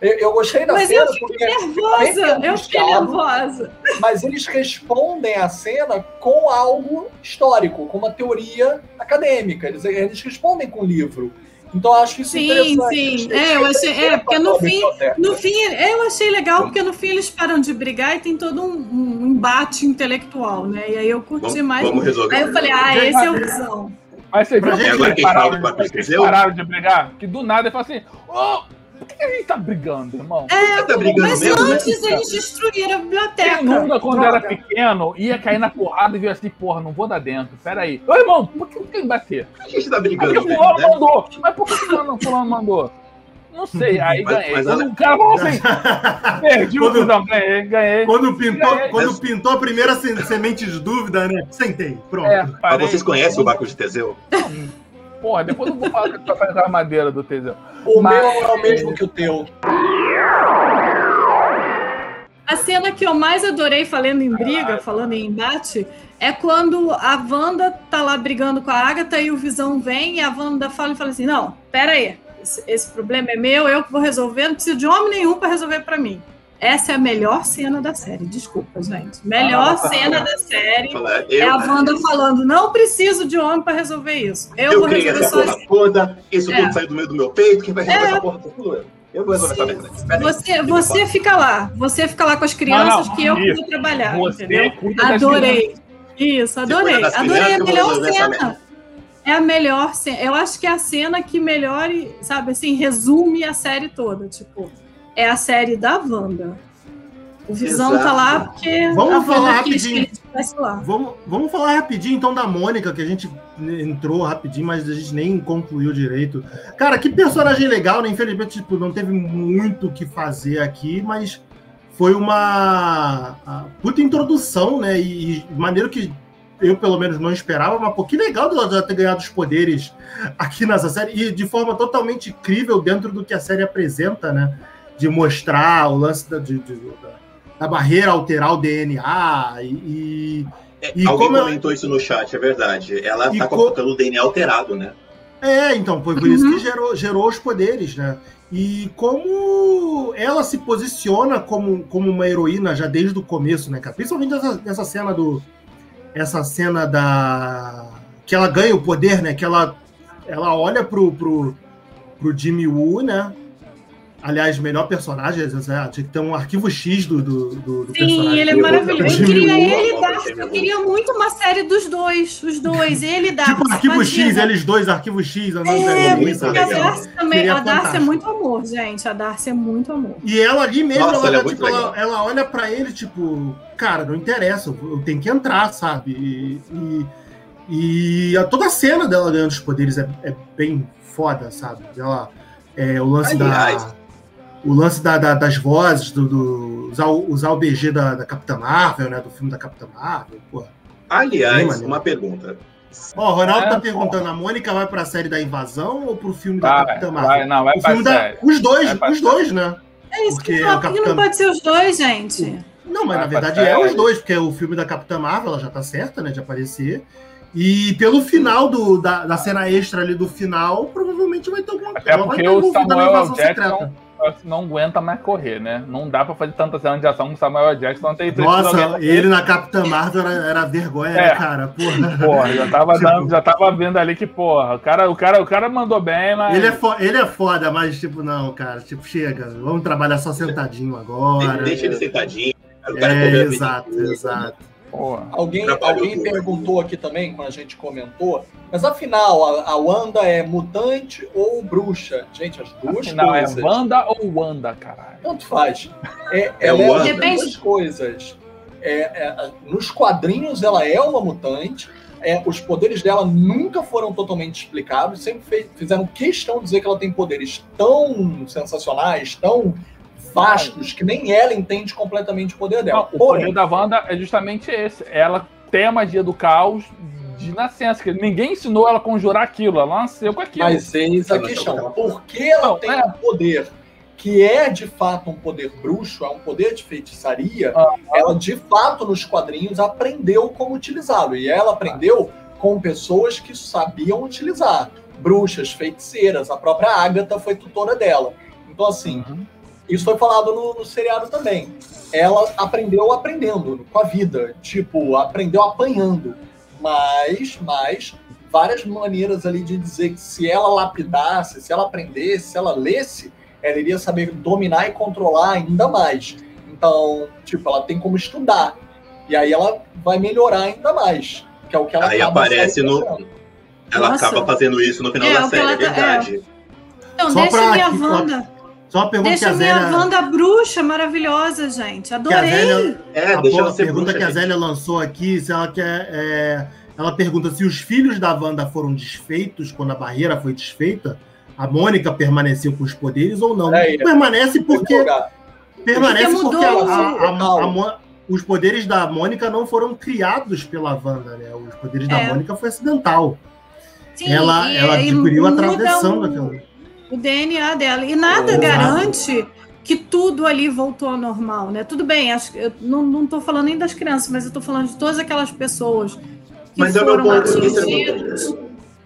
Eu, eu gostei da Mas cena eu fiquei porque. nervosa, eu fiquei nervosa. Mas eles respondem à cena com algo histórico, com uma teoria acadêmica. Eles, eles respondem com o livro. Então acho isso Sim, interessante. sim. Eles- É, eu achei- é, porque no fim-. No fim, é, eu achei legal, porque no fim eles param de brigar e tem todo um, um embate intelectual, né? E aí eu curti Vamos, mais. vamos resolver. Aí eu falei, ah, esse é o visão. Mas você viu que eles pararam, eles pararam de brigar? Que do nada ele fala assim, ô, por que a gente tá brigando, irmão? É, tá brigando mas mesmo, né? antes eles destruíram a biblioteca. Quem nunca, quando Droga. era pequeno, ia cair na porrada e viu assim, porra, não vou dar dentro, peraí. Ô, irmão, por que quem bater? Por que a gente tá Ah, Porque brigando mesmo, fulano né? mandou. Mas por que fulano, fulano mandou? Não sei, aí Mas- ganhei. mas olha- o cara falou assim, perdi o visão, ganhei, ganhei. Quando pintou, É, quando mas- pintou a primeira se- semente de dúvida, né? Sentei, pronto. É, Mas vocês conhecem o Baco de Teseu? Porra, depois eu vou falar que tu vai fazer a madeira do Teseu. O Mas- meu é o mesmo que o teu. A cena que eu mais adorei falando em briga, falando em embate, é quando a Wanda tá lá brigando com a Agatha e o Visão vem e a Wanda fala e fala assim: Não, pera aí, esse, esse problema é meu, eu que vou resolver, não preciso de homem nenhum para resolver para mim. Essa é a melhor cena da série. Desculpa, gente. Melhor Ah, cena da série Fala, é Eu, a Wanda falando: não preciso de homem para resolver isso. Eu, eu vou resolver essa porra sozinho. toda, isso É. tudo saiu do meio do meu peito, quem vai resolver É. essa porra tudo eu. Eu vou resolver essa merda. Espera aí. Você, você fica lá. Você fica lá com as crianças Não, não, que eu isso. vou trabalhar. Você entendeu? Adorei. Isso, adorei. Adorei crianças, a vou melhor cena. É a melhor cena. Eu acho que é a cena que melhor, sabe, assim, resume a série toda. Tipo, é a série da Wanda. O Visão Exato. tá lá porque Vamos falar que rapidinho. Vamos, vamos falar rapidinho então da Mônica, que a gente entrou rapidinho, mas a gente nem concluiu direito. Cara, que personagem legal, né? Infelizmente, tipo, não teve muito o que fazer aqui, mas foi uma puta introdução, né? E, e maneiro que eu, pelo menos, não esperava, mas pô, que legal dela já ter ganhado os poderes aqui nessa série, e de forma totalmente incrível dentro do que a série apresenta, né? De mostrar o lance da, de- de- da, da barreira alterar o DNA e- e É, E Alguém como ela- comentou isso no chat, é verdade. Ela E tá com co- pelo DNA alterado, né? É, então, foi por isso Uhum. que gerou, gerou os poderes, né? E como ela se posiciona como, como uma heroína já desde o começo, né, cara? Principalmente essa, essa cena do. Essa cena da. Que ela ganha o poder, né? Que ela, ela olha pro, pro, pro Jimmy Woo, né? Aliás, melhor personagem, é, tinha que ter um arquivo X do, do, do, do Sim, personagem. ele é maravilhoso. Eu queria ele e eu queria muito uma série dos dois. Os dois, ele e Darcy. Tipo arquivo X, imagina. eles dois, arquivo X, andando É, ali, muito a. Darcy também. Seria A Darcy é muito amor, gente. A Darcy é muito amor. E ela ali mesmo, Nossa, ela, ela é tá, tipo, ela, ela olha pra ele, tipo, cara, não interessa, eu eu tenho que entrar, sabe? E, e, e a- toda a cena dela ganhando os poderes é, é bem foda, sabe? Ela, é, o lance Aliás. da. O lance da- da- das vozes, do, do- usar, o- usar o BG da, da Capitã Marvel, né? Do filme da Capitã Marvel, porra. Aliás, maneiro. uma pergunta. Ó, o Ronaldo É, tá perguntando, a Mônica vai pra série da invasão ou pro filme da Vai, Capitã Marvel? vai, não, vai o pra filme da, série. os dois, Vai os dois, né? É isso Porque que o que Capitão- não pode ser os dois, gente? Não, mas Vai na verdade é os dois, porque o filme da Capitã Marvel ela já tá certa, né, de aparecer. E pelo final do, da, da cena extra ali do final, provavelmente vai ter alguma Até ela vai ter o envolvida na Samuel invasão Jackson não aguenta mais correr, né? Não dá pra fazer tanta cena de ação com o Samuel Jackson, não tem Nossa, ele na Capitã Marvel era, era vergonha, né, É. cara? Porra. Porra, já tava, Tipo- dando, já tava vendo ali que, porra, o cara, o cara, o cara mandou bem, mas. Ele é, fo- ele é foda, mas tipo, não, cara, tipo, chega, vamos trabalhar só sentadinho agora. Deixa ele sentadinho. O cara É, exato, exato. Porra. Alguém, alguém perguntou aqui também, quando a gente comentou, mas afinal, a, a Wanda é mutante ou bruxa? Gente, as duas Afinal, é coisas. Wanda ou Wanda, caralho? Tanto faz. É, É ela é Wanda. as duas coisas. É, é, nos quadrinhos, ela é uma mutante. é, os poderes dela nunca foram totalmente explicados. Sempre fe- fizeram questão de dizer que ela tem poderes tão sensacionais, tão vastos, que nem ela entende completamente o poder dela. Não, o Porém, poder da Wanda é justamente esse. Ela tem a magia do caos de nascença, que ninguém ensinou ela a conjurar aquilo, ela nasceu com aquilo. Mas eis a Ela questão. Por que ela Não, tem é. um poder que é de fato um poder bruxo, é um poder de feitiçaria, Ah. ela de fato nos quadrinhos aprendeu como utilizá-lo. E ela aprendeu com pessoas que sabiam utilizar. Bruxas, feiticeiras, a própria Agatha foi tutora dela. Então, assim, Uhum. Isso foi falado no, no seriado também. Ela aprendeu aprendendo com a vida, tipo, aprendeu apanhando. Mas, mas, várias maneiras ali de dizer que se ela lapidasse, se ela aprendesse, se ela lesse, ela iria saber dominar e controlar ainda mais. Então, tipo, ela tem como estudar. E aí ela vai melhorar ainda mais. Que é o que ela Aí aparece no-. Ela Nossa. acaba fazendo isso no final É, da série, é tá- verdade. Então, Só deixa pra minha aqui, Wanda. Só uma pergunta Deixa que a minha Zélia. Wanda bruxa maravilhosa, gente. Adorei. Zélia É, a deixa ela ser pergunta bruxa. que a gente. Zélia lançou aqui, se ela quer. é, ela pergunta se os filhos da Wanda foram desfeitos quando a barreira foi desfeita. A Mônica permaneceu com os poderes ou não? É, é. Permanece porque. Permanece Porque porque, a- a- a- os poderes da Mônica não foram criados pela Wanda, né? Os poderes da É. Mônica foi acidental. Sim, ela, e- ela e adquiriu a tradição o- daquela. O DNA dela. E nada Exato. garante que tudo ali voltou ao normal, né? Tudo bem, acho, que- eu não, não tô falando nem das crianças, mas eu tô falando de todas aquelas pessoas que Mas é o meu foram é atingidas.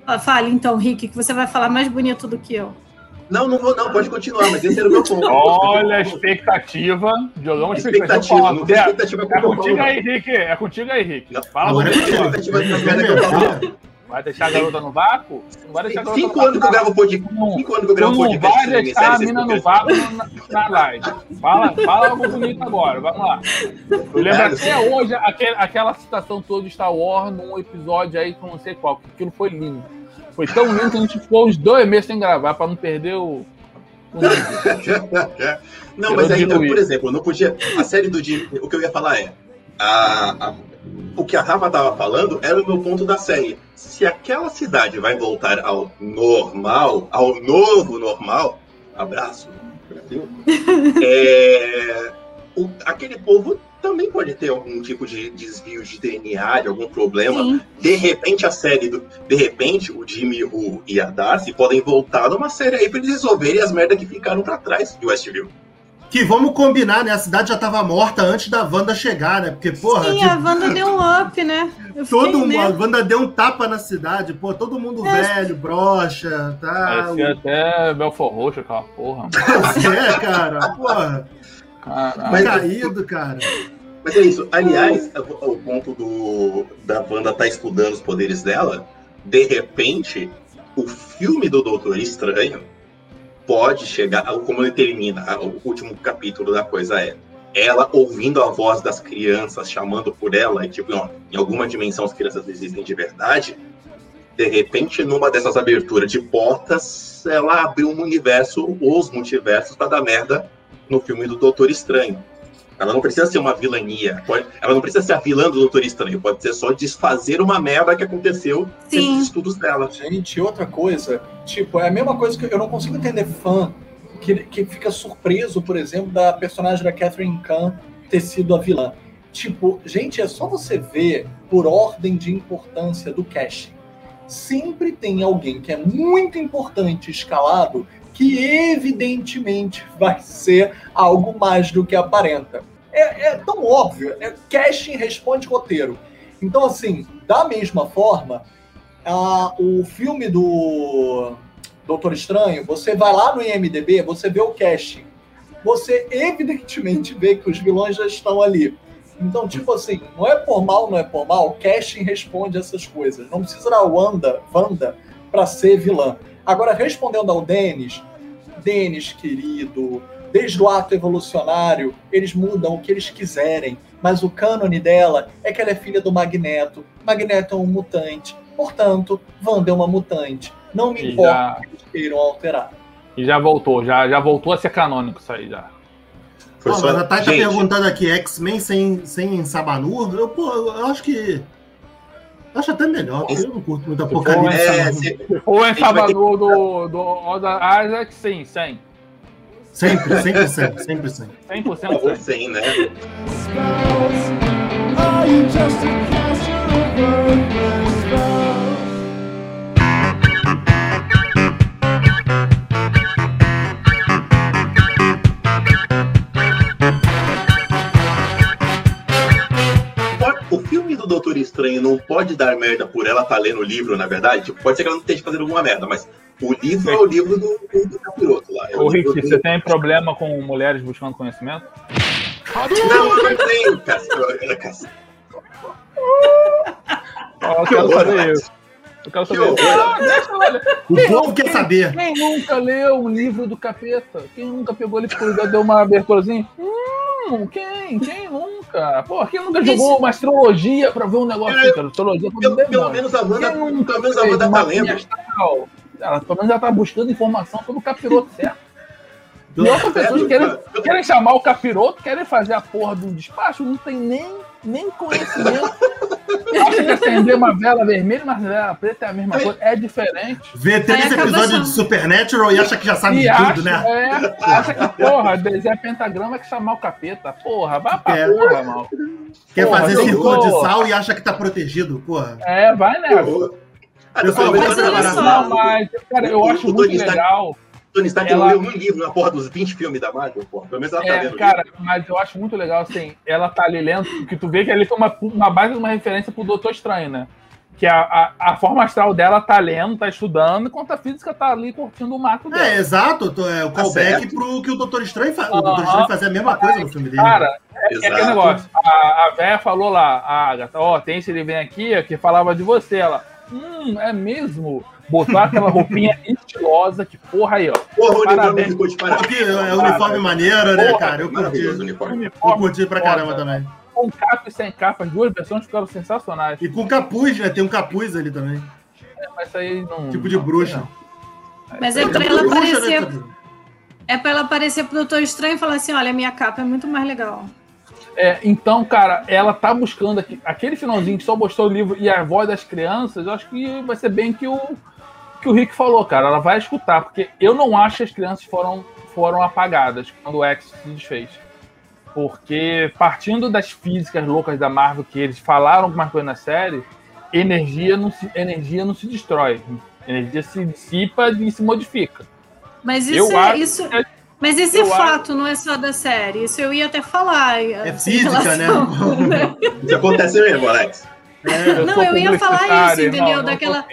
Ah, Fale então, Rick, que você vai falar mais bonito do que eu. Não, não vou, não, pode continuar, mas esse era o meu ponto. Olha a expectativa. Jogamos expectativa. expectativa. Não tem É, expectativa com é eu contigo aí, Henrique. É contigo aí, Henrique. Não. Fala Agora é. Expectativa de merda que eu falo. Vai deixar a garota no vácuo? Não vai deixar a garota Cinco no anos que eu gravo podcast. Não. Cinco anos que eu gravo não podcast. vai sem deixar a mina no vácuo na, live. Fala, fala algo bonito agora, vamos lá. Eu lembro até hoje aquela citação toda de Star Wars num episódio aí eu não sei qual, que aquilo foi lindo. Foi tão lindo que a gente ficou uns dois meses sem gravar pra não perder o. Não, mas diluí. por exemplo, eu não podia. A série do Jimmy. O que eu ia falar é. a- o que a Rafa tava falando era o meu ponto da série. Se aquela cidade vai voltar ao normal, ao novo normal, abraço, Brasil, é, o- aquele povo também pode ter algum tipo de desvio de DNA, de algum problema. Sim. De repente, a série do. De repente, o Jimmy o, e a Darcy podem voltar numa série aí pra eles resolverem as merdas que ficaram pra trás de Westview. Que vamos combinar, né? A cidade já tava morta antes da Wanda chegar, né? Porque, porra, Sim, tipo, a Wanda deu um up, né? Eu todo mundo. né? A Wanda deu um tapa na cidade, pô, todo mundo É. velho, broxa, tá? Parecia até Belfor Roxo, aquela porra. É, cara, porra, Caralho. Mas- caído, cara. Mas é isso. Aliás, o ponto do, da Wanda tá estudando os poderes dela, de repente, o filme do Doutor Estranho pode chegar, como ele termina, o último capítulo da coisa é ela ouvindo a voz das crianças chamando por ela, e tipo, ó, em alguma dimensão as crianças existem de verdade. De repente, numa dessas aberturas de portas, ela abriu um universo, os multiversos, pra dar merda no filme do Doutor Estranho. Ela não precisa ser uma vilania. pode- ela não precisa ser a vilã do Doutor Estranho. Pode ser só desfazer uma merda que aconteceu Sim. nesses estudos dela. Gente, outra coisa, tipo, é a mesma coisa que eu não consigo entender fã que, que fica surpreso, por exemplo, da personagem da Catherine Khan ter sido a vilã. Tipo, gente, é só você ver por ordem de importância do casting. Sempre tem alguém que é muito importante escalado que evidentemente vai ser algo mais do que aparenta. É, é tão óbvio, é, casting responde roteiro. Então, assim, da mesma forma, ah, o filme do Doutor Estranho, você vai lá no IMDB, você vê o casting. Você evidentemente vê que os vilões já estão ali. Então, tipo assim, não é por mal, não é por mal, casting responde essas coisas. Não precisa da Wanda, Wanda para ser vilã. Agora, respondendo ao Denis, Denis, querido, desde o ato evolucionário, eles mudam o que eles quiserem, mas o cânone dela é que ela é filha do Magneto. Magneto é um mutante, portanto, Wanda é uma mutante. Não me importa já, que eles queiram alterar. e já voltou, já, já voltou a ser canônico isso aí já. Foi Pô, só- mas a Thay tá perguntando aqui, X-Men sem, sem Sabanur? Eu, pô, eu acho que. Acho até melhor, porque eu não curto muito Apocalipse. É, se- Ou é vai ter Salvador do, do Oda Isaac, sim, 100. Sempre, sempre, sempre, sempre, sempre. 100% ou 100. sem, né? Are you just a caster of Doutor Estranho não pode dar merda por ela estar lendo o livro, na verdade. Tipo, pode ser que ela não esteja fazendo alguma merda, mas o livro é o livro do, do, do capiroto lá. É o Ô, Rick, do- você tem problema com mulheres buscando conhecimento? Não, não tenho, Cássio. Eu Que quero saber isso. Eu quero Que saber. Ah, deixa, olha. O povo quer saber. Quem nunca leu um livro do capeta? Quem nunca pegou ele por deu uma aberturazinha? Hum, quem? Quem nunca? Pô, quem nunca Gente. jogou uma astrologia pra ver um negócio cara? Astrologia Pelo, pelo menos a Wanda, pelo menos a Wanda tá lendo. astral? Ela, pelo menos ela tá buscando informação sobre o capiroto certo. E outras pessoas É, querem, eu- querem chamar o capiroto, querem fazer a porra um despacho, não tem nem, nem conhecimento. Que acender uma vela vermelha e uma vela preta é a mesma coisa. É diferente. Vê três episódios de Supernatural e acha que já sabe E de acha, tudo, né? é, acha que, porra, desenhar pentagrama é que chamar o capeta. Porra, vai pra É. porra, mal. Quer Porra, fazer eu círculo de sal e acha que tá protegido, porra. É, vai nessa. Ah, Pessoal, mas a olha só. Não, mas, cara, eu acho muito legal. Tony Stark Ela- não leu um livro na porra dos 20 filmes da Marvel, porra. Pelo menos ela tá É, lendo. o cara, mas eu acho muito legal, assim, ela tá ali lendo, que tu vê que ali foi uma, uma base de uma referência pro Doutor Estranho, né? que a, a, a, forma astral dela tá lendo, tá estudando, enquanto a física tá ali curtindo o mato dela. É, exato. É o tá callback tá pro que o Doutor Estranho faz. O Doutor Estranho fazia a mesma coisa no filme dele. Cara, é, é aquele negócio. A, a véia falou lá, a Agatha, ó, oh, tem esse ele vem aqui que falava de você. Ela, hum, é mesmo? Botou aquela roupinha estilosa, que porra aí, ó. Porra, o uniforme ficou de parabéns. É uniforme maneiro, né, cara? Eu curti. Eu curti pra caramba também com capa e sem capa, as duas versões ficaram sensacionais. E com capuz, né? Tem um capuz ali também. É, mas isso aí não. Tipo de não, bruxa. Mas é, é pra ela bruxa, aparecer. Né, é pra ela aparecer pro Doutor Estranho e falar assim: olha, minha capa é muito mais legal. É, então, cara, ela tá buscando aqui, aquele finalzinho que só mostrou o livro e a voz das crianças, eu acho que vai ser bem que o que o Rick falou, cara. Ela vai escutar, porque eu não acho que as crianças foram, foram apagadas quando o X se desfez. Porque partindo das físicas loucas da Marvel que eles falaram alguma coisa na série, energia não se, energia não se destrói. Energia se dissipa e se modifica. Mas isso eu é, isso, é, mas esse é fato, acho... não é só da série. Isso eu ia até falar. É assim, física, né? relação, né? Isso acontece mesmo, Alex. É, eu não, eu ia falar isso, entendeu? Não, Daquela,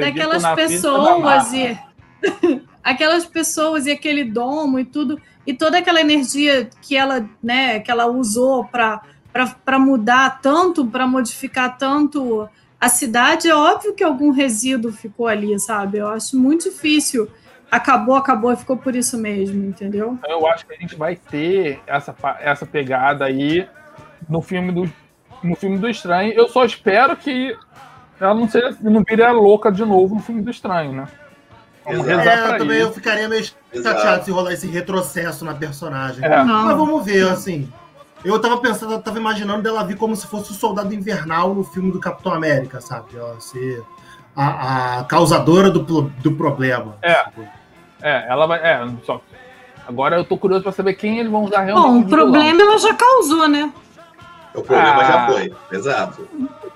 daquelas pessoas e aquelas pessoas e aquele domo e tudo e toda aquela energia que ela, né, que ela usou para mudar tanto, para modificar tanto a cidade, é óbvio que algum resíduo ficou ali, sabe? Eu acho muito difícil. Acabou, acabou e ficou por isso mesmo, entendeu? Eu acho que a gente vai ter essa, essa pegada aí no filme do, no filme do Estranho. Eu só espero que ela não seja não vire a louca de novo no filme do Estranho, né? Vamos é, também isso. eu ficaria meio Exato. chateado se rolar esse retrocesso na personagem. É. Mas vamos ver, assim. Eu tava pensando, eu tava imaginando dela vir como se fosse o soldado invernal no filme do Capitão América, sabe? Ela ser a, a causadora do, do problema. É. É, ela vai. É, só. Agora eu tô curioso pra saber quem eles vão usar realmente. Bom, o problema ela já causou, né? O problema ah, já foi, exato.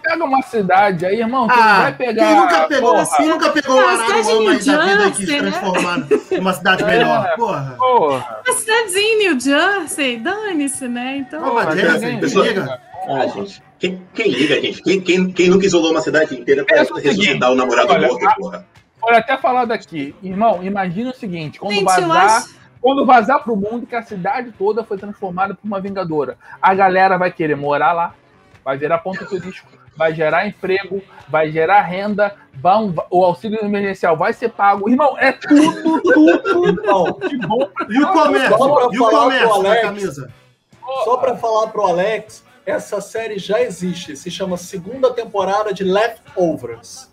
Pega uma cidade aí, irmão, ah, vai pegar. Quem nunca pegou, porra. quem nunca pegou o Araruama aí da vida e quis transformar numa cidade melhor? É, porra. porra. Uma cidadezinha em New Jersey, dane-se, né? Então. Porra, Jersey, pessoa, liga. Ah, gente. Quem, quem, liga, gente? Quem, quem, quem nunca isolou uma cidade inteira pra ressuscitar o namorado olha, morto, porra? Olha, até falar daqui, irmão, imagina o seguinte: quando gente, vazar quando vazar pro mundo que a cidade toda foi transformada por uma vingadora. A galera vai querer morar lá, vai virar ponto turístico, vai gerar emprego, vai gerar renda, vão, o auxílio emergencial vai ser pago. Irmão, é tudo, tudo irmão, que bom. E o comércio? E o comércio da camisa? Só para falar pro Alex, essa série já existe. Se chama segunda temporada de Leftovers.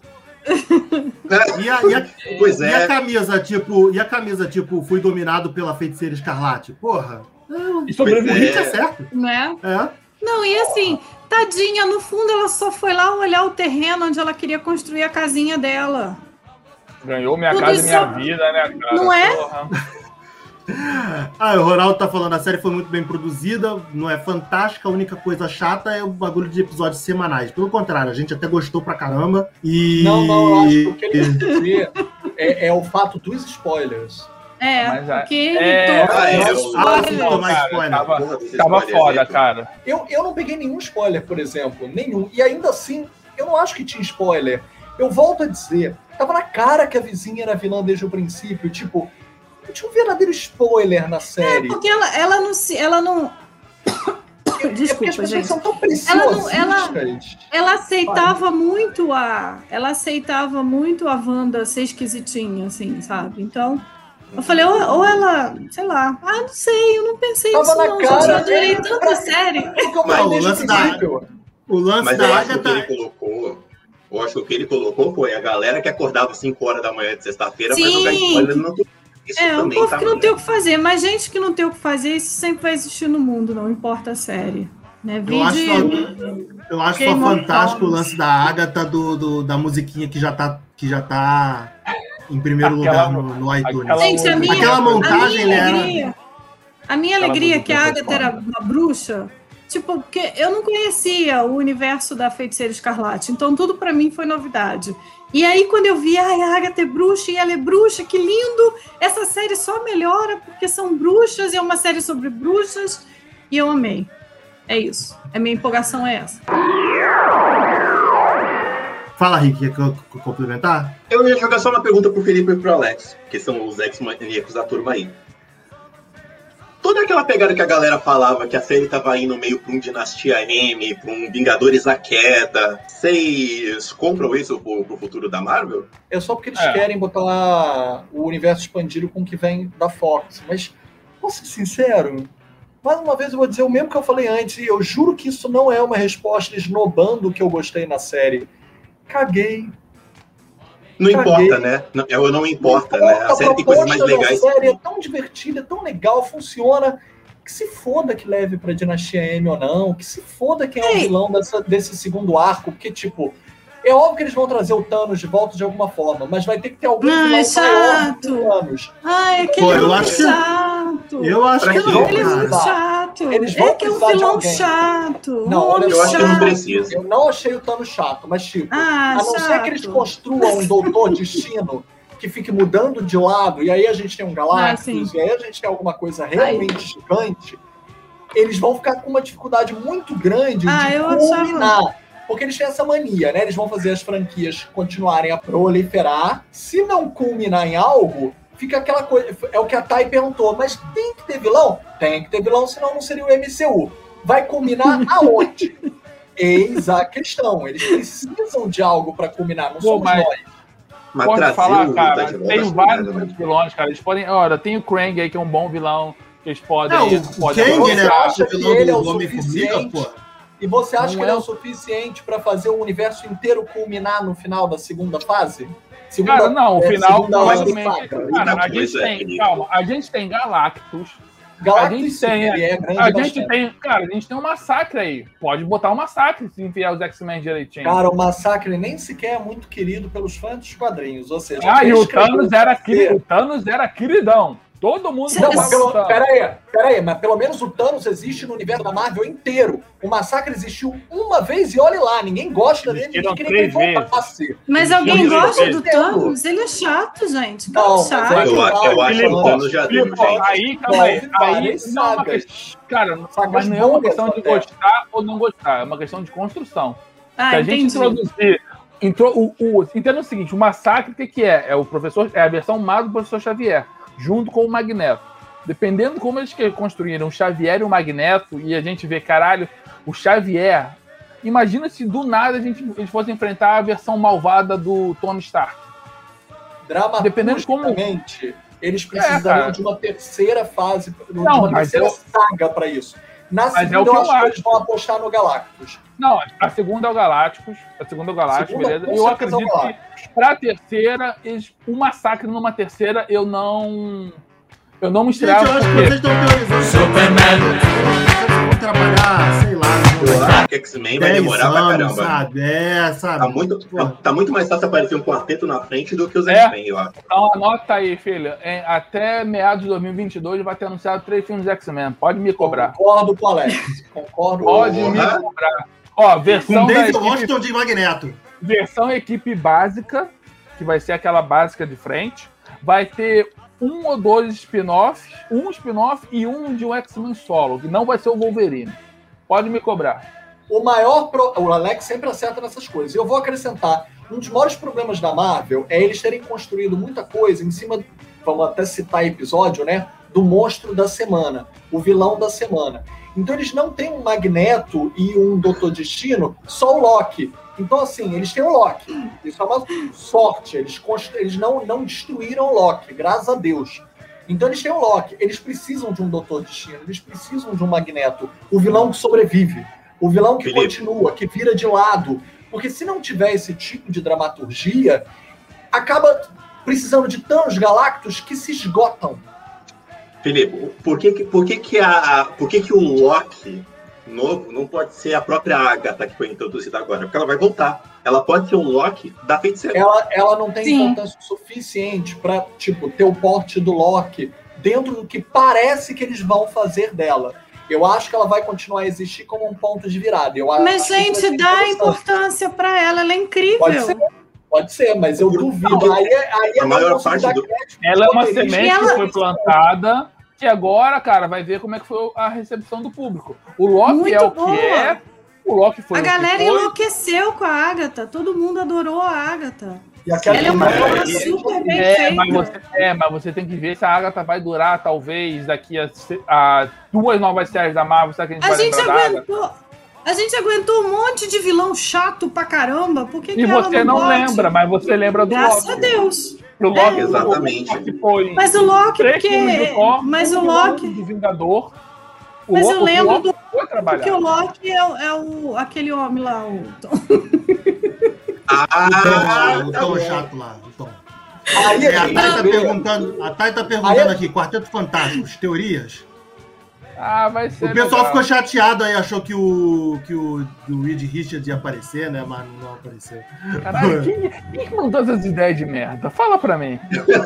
E a, e a, pois é. E a camisa, tipo, e a camisa, tipo, fui dominado pela feiticeira escarlate? Porra. E sobrevivi, é. é certo. Né? É. Não, e assim, tadinha, no fundo ela só foi lá olhar o terreno onde ela queria construir a casinha dela. Ganhou minha Tudo casa e minha vida, né, cara? Não é? Porra. Ah, o Ronaldo tá falando, a série foi muito bem produzida, não é fantástica, a única coisa chata é o bagulho de episódios semanais. Pelo contrário, a gente até gostou pra caramba. E. Não, não, eu acho que o que ele quer dizer é, é o fato dos spoilers. É, Mas, porque é, ele ah, eu, ah, sim, tomar spoiler. Tava, tava foda, cara. Eu, eu não peguei nenhum spoiler, por exemplo. Nenhum. E ainda assim, eu não acho que tinha spoiler. Eu volto a dizer, tava na cara que a vizinha era vilã desde o princípio. Tipo, tinha um verdadeiro spoiler na série. É, porque ela, ela não se. Ela não. É Desculpa, é gente. São tão ela, não, ela, ela aceitava muito a. Ela aceitava muito a Wanda ser esquisitinha, assim, sabe? Então. Eu falei, ou, ou, ela, sei lá, ah, não sei, eu não pensei Tava nisso, na não. Cara, já adorei tanta série. Mas, o lance da, o lance Mas da eu acho que ele colocou, eu acho que o que ele colocou foi a galera que acordava 5 horas da manhã de sexta-feira pra jogar spoiler no isso é, um povo tá que não tem o que fazer, mas gente que não tem o que fazer, isso sempre vai existir no mundo, não importa a série. Né? Eu acho, só, eu acho só fantástico o lance da Agatha do, do, da musiquinha que já tá, que já tá em primeiro aquela, lugar no, no iTunes. Aquela, gente, a minha, aquela montagem a minha alegria, era... A minha alegria é que a Agatha era uma bruxa, tipo, porque eu não conhecia o universo da Feiticeira Escarlate, então tudo para mim foi novidade. E aí, quando eu vi, ai, a Agatha é bruxa e ela é bruxa, que lindo! Essa série só melhora porque são bruxas e é uma série sobre bruxas. E eu amei. É isso. A minha empolgação é essa. Fala, Rick, quer co- co- complementar? Eu ia jogar só uma pergunta pro Felipe e pro Alex, que são os ex-maníacos da turma aí. Toda aquela pegada que a galera falava que a série tava indo meio pra um Dinastia M, pra um Vingadores à Queda, vocês compram isso pro, pro futuro da Marvel? É só porque eles É. querem botar o universo expandido com o que vem da Fox. Mas, posso ser sincero? Mais uma vez eu vou dizer o mesmo que eu falei antes, e eu juro que isso não é uma resposta esnobando o que eu gostei na série. Caguei. Não importa, né? Não, eu não importa, né? A série tem coisas mais legais. série é tão divertida, é tão legal, funciona. Que se foda que leve pra Dinastia M ou não, que se foda quem é o vilão dessa- desse segundo arco, porque, tipo, é óbvio que eles vão trazer o Thanos de volta de alguma forma, mas vai ter que ter algum Ai, do que chato. o Thanos. Ai, aquele Pô, eu vilão acho que- chato. Eu acho Pra que não, Ele é muito chato. Eles é vão que é um vilão chato. Não, um olha, homem Eu acho que não chato. precisa. Eu não achei o Thanos chato, mas, tipo, Ah, a não chato. ser que eles construam um doutor destino que fique mudando de lado, e aí a gente tem um Galactus, Ah, e aí a gente tem alguma coisa realmente gigante, eles vão ficar com uma dificuldade muito grande Ah, de eu achava- culminar. Porque eles têm essa mania, né? Eles vão fazer as franquias continuarem a proliferar. Se não culminar em algo, fica aquela coisa. É o que a Thay perguntou, mas tem que ter vilão? Tem que ter vilão, senão não seria o MCU. Vai culminar aonde? Eis a questão. Eles precisam de algo para culminar, não Pô, somos mas- nós. Mas Pode falar, o cara, tem que vários não é, né? vilões, cara. Eles podem. Olha, tem o Krang aí, que é um bom vilão, eles podem. É, o podem Kang, Você né? acha vilão ele é do o Homem-Formiga, suficiente? pô. E você acha Não que ele é é o suficiente para fazer o universo inteiro culminar no final da segunda fase? Segunda, Cara, não, o é, final segunda provavelmente. Cara, a gente coisa, tem. Calma, a gente tem Galactus. Galactus, a gente tem- é grande A gente tem. Cara, a gente tem um massacre aí. Pode botar um massacre se enviar os X-Men direitinho. Cara, o Massacre nem sequer é muito querido pelos fãs dos quadrinhos. Ou seja, ah, e o Thanos era. O Thanos era queridão. Todo mundo Não, Não, mas pelo, pera aí, pera aí, mas pelo menos o Thanos existe no universo da Marvel inteiro. O Massacre existiu uma vez e olhe lá, ninguém gosta dele, ninguém queria que ele voltasse. Mas alguém gosta do. Thanos? Ele é chato, gente. Não, Tão mas chato. é- Eu, acho- eu acho que o Thanos já deu, gente. aí, calma aí. Aí não é uma sagas. questão. Cara, mas não é uma questão de até. gostar ou não gostar. É uma questão de construção. Ah, Se a gente introduzir. Intro, o, o, entenda o seguinte: o massacre, o que, que é? É o professor, é a versão má do professor Xavier, junto com o Magneto. Dependendo de como eles construíram o Xavier e o Magneto, e a gente vê, caralho, o Xavier. Imagina se do nada a gente, eles fossem enfrentar a versão malvada do Tony Stark. Dependendo de como- eles precisariam cara. de uma terceira fase, de Não, uma terceira eu- saga para isso. Na Mas é segunda, o que eu eu acho que eles acho. vão apostar no Galactus. Não, a segunda é o Galácticos. A segunda é o Galácticos, beleza? Eu é o acredito que pra terceira, eles, o massacre numa terceira, eu não. Eu não Gente, mostrava. eu acho que vocês estão teorizando. Vocês vão trabalhar, sei lá, Eu acho que X-Men vai 10 demorar pra anos, caramba. sabe? É, sabe? Tá muito, Pô. tá muito mais fácil aparecer um quarteto na frente do que os É. X-Men, eu acho. Então anota aí, filha. Em- até meados de 2022 vai ter anunciado três filmes de X-Men. Pode me cobrar. Concordo com o Alex. Concordo. Pode Porra. me cobrar. Ó, versão Com da David equipe, Washington de Magneto. versão equipe básica, que vai ser aquela básica de frente. Vai ter um ou dois spin-offs, um spin-off e um de um X-Men solo, que não vai ser o Wolverine. Pode me cobrar. O maior. Pro... O Alex sempre acerta nessas coisas. Eu vou acrescentar: um dos maiores problemas da Marvel é eles terem construído muita coisa em cima. Vamos até citar episódio, né? Do monstro da semana, o vilão da semana. Então eles não têm um Magneto e um Doutor Destino, só o Loki. Então, assim, eles têm o Loki. Isso é uma sorte. Eles, constru... eles não, não destruíram o Loki, graças a Deus. Então eles têm o Loki. Eles precisam de um Doutor Destino, eles precisam de um Magneto. O vilão que sobrevive. O vilão que Felipe. continua, que vira de lado. Porque se não tiver esse tipo de dramaturgia, acaba precisando de tantos galactos que se esgotam. Felipe, por que, por que, que, a- por que, que o Loki novo não pode ser a própria Agatha que foi introduzida agora? Porque ela vai voltar. Ela pode ser o Loki da feiticeira. Ela, ela não tem Sim. importância suficiente para tipo, ter o porte do Loki dentro do que parece que eles vão fazer dela. Eu acho que ela vai continuar a existir como um ponto de virada. Eu Mas, gente, dá importância pra ela, ela é incrível. Pode ser, pode ser, mas eu duvido. Aí, é- aí é A maior parte do- Ela é uma semente que foi plantada, que agora, cara, vai ver como é que foi a recepção do público. O Loki Muito é o boa. que é, O Loki foi A o que galera foi. enlouqueceu com a Agatha. Todo mundo adorou a Agatha. E aquela Ela é uma Mas- obra e- super bem É mas, feita. você, é, mas você tem que ver se a Agatha vai durar, talvez, daqui a, a duas novas séries da Marvel. Será que a gente A vai gente aguentou. A gente aguentou um monte de vilão chato pra caramba. Por que, E que ela você não bote? lembra, mas você lembra do Graças Loki. a Deus. O Loki, Exatamente. O Loki foi Mas o Loki, porque. Mas o Loki. do Vingador. O Mas Lo- eu lembro Loki do- foi trabalhar. Porque o Loki é, o- é o, aquele homem lá. O... Ah, o Tom, o tá Tom chato lá, o Tom. Aí É, a Thay tá perguntando, a Thay tá perguntando aqui, Quarteto Fantástico, teorias. Ah, vai ser O pessoal legal. ficou chateado aí, achou que o, que o, que o Reed Richards ia aparecer, né? Mas não apareceu. Caralho, quem, quem que mandou essas ideias de merda? Fala pra mim.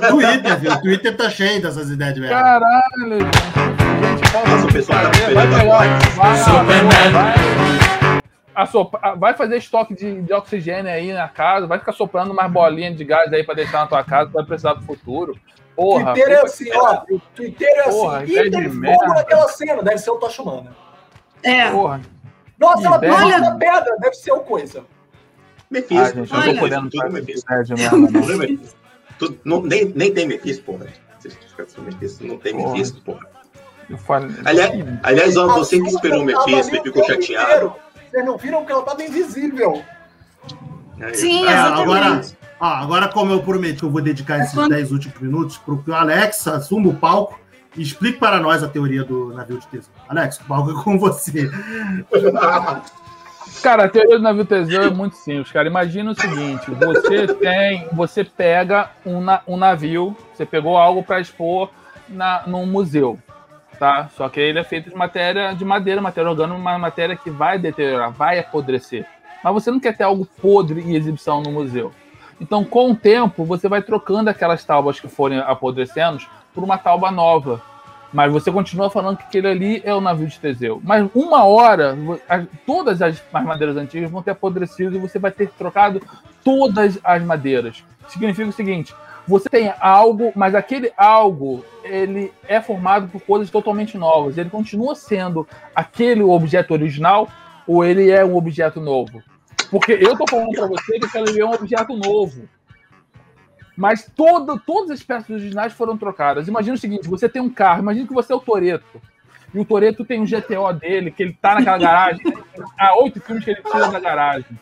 Twitter, viu? O Twitter tá cheio dessas ideias de merda. Caralho, gente. Nossa, o pessoal tá vai esperando pegar- agora. vai- Superman. vai- assopra- vai fazer estoque de, de oxigênio aí na casa, vai ficar soprando mais bolinha de gás aí pra deixar na tua casa, vai precisar do futuro. Porra. Twitter é assim, ó. Twitter é Porra, assim. E tem fogo naquela cena, deve ser o Tocha Humana. É. Porra. Nossa, ela Olha- na pedra, deve ser o coisa. Ah, Mephisto. gente, eu Olha. tô podendo Tudo Mephisto. ideia de merda, não. Tudo Mephisto. Tudo- não- nem, nem tem Mephisto, porra. Vocês ficam com Mephisto, Não tem Porra. Mephisto, porra. Falei- Aliás, aliás ó, você que esperou o Mephisto e ficou chateado. Vocês não viram que ela tava invisível. Aí, Sim, É, exatamente. agora, ah, agora, como eu prometi que eu vou dedicar esses quando- 10 últimos minutos para que o Alex assuma o palco e explique para nós a teoria do navio de tesouro. Alex, o palco é com você. Cara, a teoria do navio Teseu é muito simples, cara. Imagina o seguinte: você tem, você pega um, na- um navio, você pegou algo para expor na, num museu, tá? Só que ele é feito de matéria de madeira, matéria orgânica, uma matéria que vai deteriorar, vai apodrecer. Mas você não quer ter algo podre em exibição no museu. Então, com o tempo, você vai trocando aquelas tábuas que forem apodrecendo por uma tábua nova. Mas você continua falando que aquele ali é o navio de Teseu. Mas uma hora, todas as, as madeiras antigas vão ter apodrecido e você vai ter trocado todas as madeiras. Significa o seguinte: você tem algo, mas aquele algo ele é formado por coisas totalmente novas. Ele continua sendo aquele objeto original ou ele é um objeto novo? Porque eu tô falando para você que aquele ali é um objeto novo. Mas todo, todas as peças originais foram trocadas. Imagina o seguinte: você tem um carro, imagina que você é o Toreto. E o Toreto tem um GTO dele, que ele tá naquela garagem. Há oito filmes que ele tira da garagem.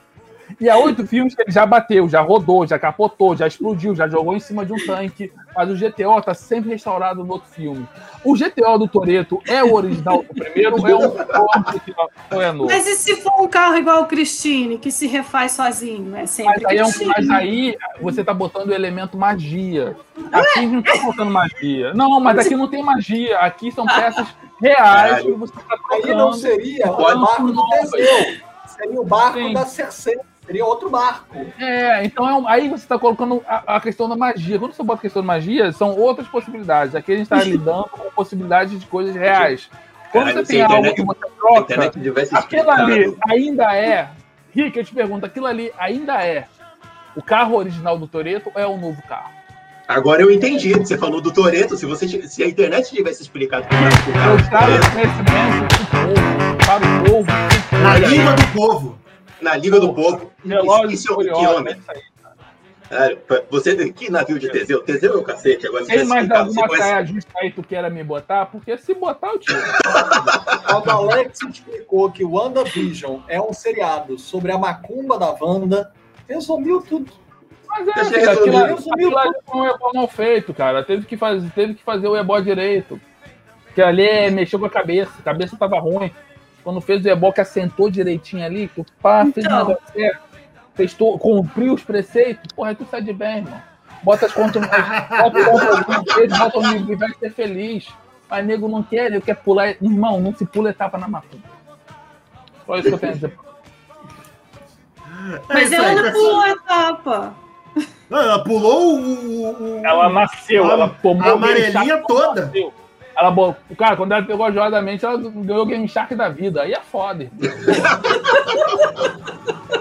E há oito filmes que ele já bateu, já rodou, já capotou, já explodiu, já jogou em cima de um tanque. Mas o GTO tá sempre restaurado no outro filme. O GTO do Toreto é o original do primeiro ou é um corte ou é novo? Mas e se for um carro igual o Christine, que se refaz sozinho? É sempre Mas aí, é um- mas aí você tá botando o elemento magia. Aqui não tá botando magia. Não, mas aqui não tem magia. Aqui são peças reais Caralho. que você tá Aí não seria o barco do Teseu. Seria o barco Sim. da Cersei. Seria outro barco. É, então é um- aí você está colocando a, a questão da magia. Quando você bota a questão da magia, são outras possibilidades. Aqui a gente está lidando com possibilidades de coisas reais. Quando Caralho, você tem a algo internet- que você troca, aquilo ali ainda é. Rick, eu te pergunto, aquilo ali ainda é o carro original do Toreto ou é o novo carro? Agora eu entendi. Você falou do Toreto. Se, você, se a internet tivesse explicado como que o carro Toretto, conhecimento do povo, para o povo. Na língua do povo. Na Liga do Povo. Relógio Isso, isso, é isso aí. Cara, pra- você, que navio de Teseu? Teseu é o cacete. Agora, se Tem mais alguma conhece... saia justa aí que tu queira me botar? Porque se botar, eu tiro. Quando o Alex explicou que o WandaVision é um seriado sobre a macumba da Wanda, resumiu tudo. Mas é, Deixa eu filho, aquilo, aquilo ali foi um ebó mal feito, cara. Teve que fazer, teve que fazer o ebó direito. Que ali é, mexeu com a cabeça, a cabeça tava ruim. Quando fez o ebó que assentou direitinho ali, que o pá, fez o Então. negócio certo, fez to- cumpriu os preceitos, porra, aí tu sai de bem, irmão. Bota as contas, bota as contas bota o nível e vai ser feliz. Mas nego não quer, ele quer pular. Irmão, não se pula etapa na macumba. Só isso que eu tenho a dizer. É Mas ela não pulou a etapa. Não, Ela pulou o. o- o- Ela nasceu, A- ela tomou a o amarelinha toda. nasceu. Ela, cara, quando ela pegou a joia da mente, ela ganhou o Game Shark da vida. Aí é foda.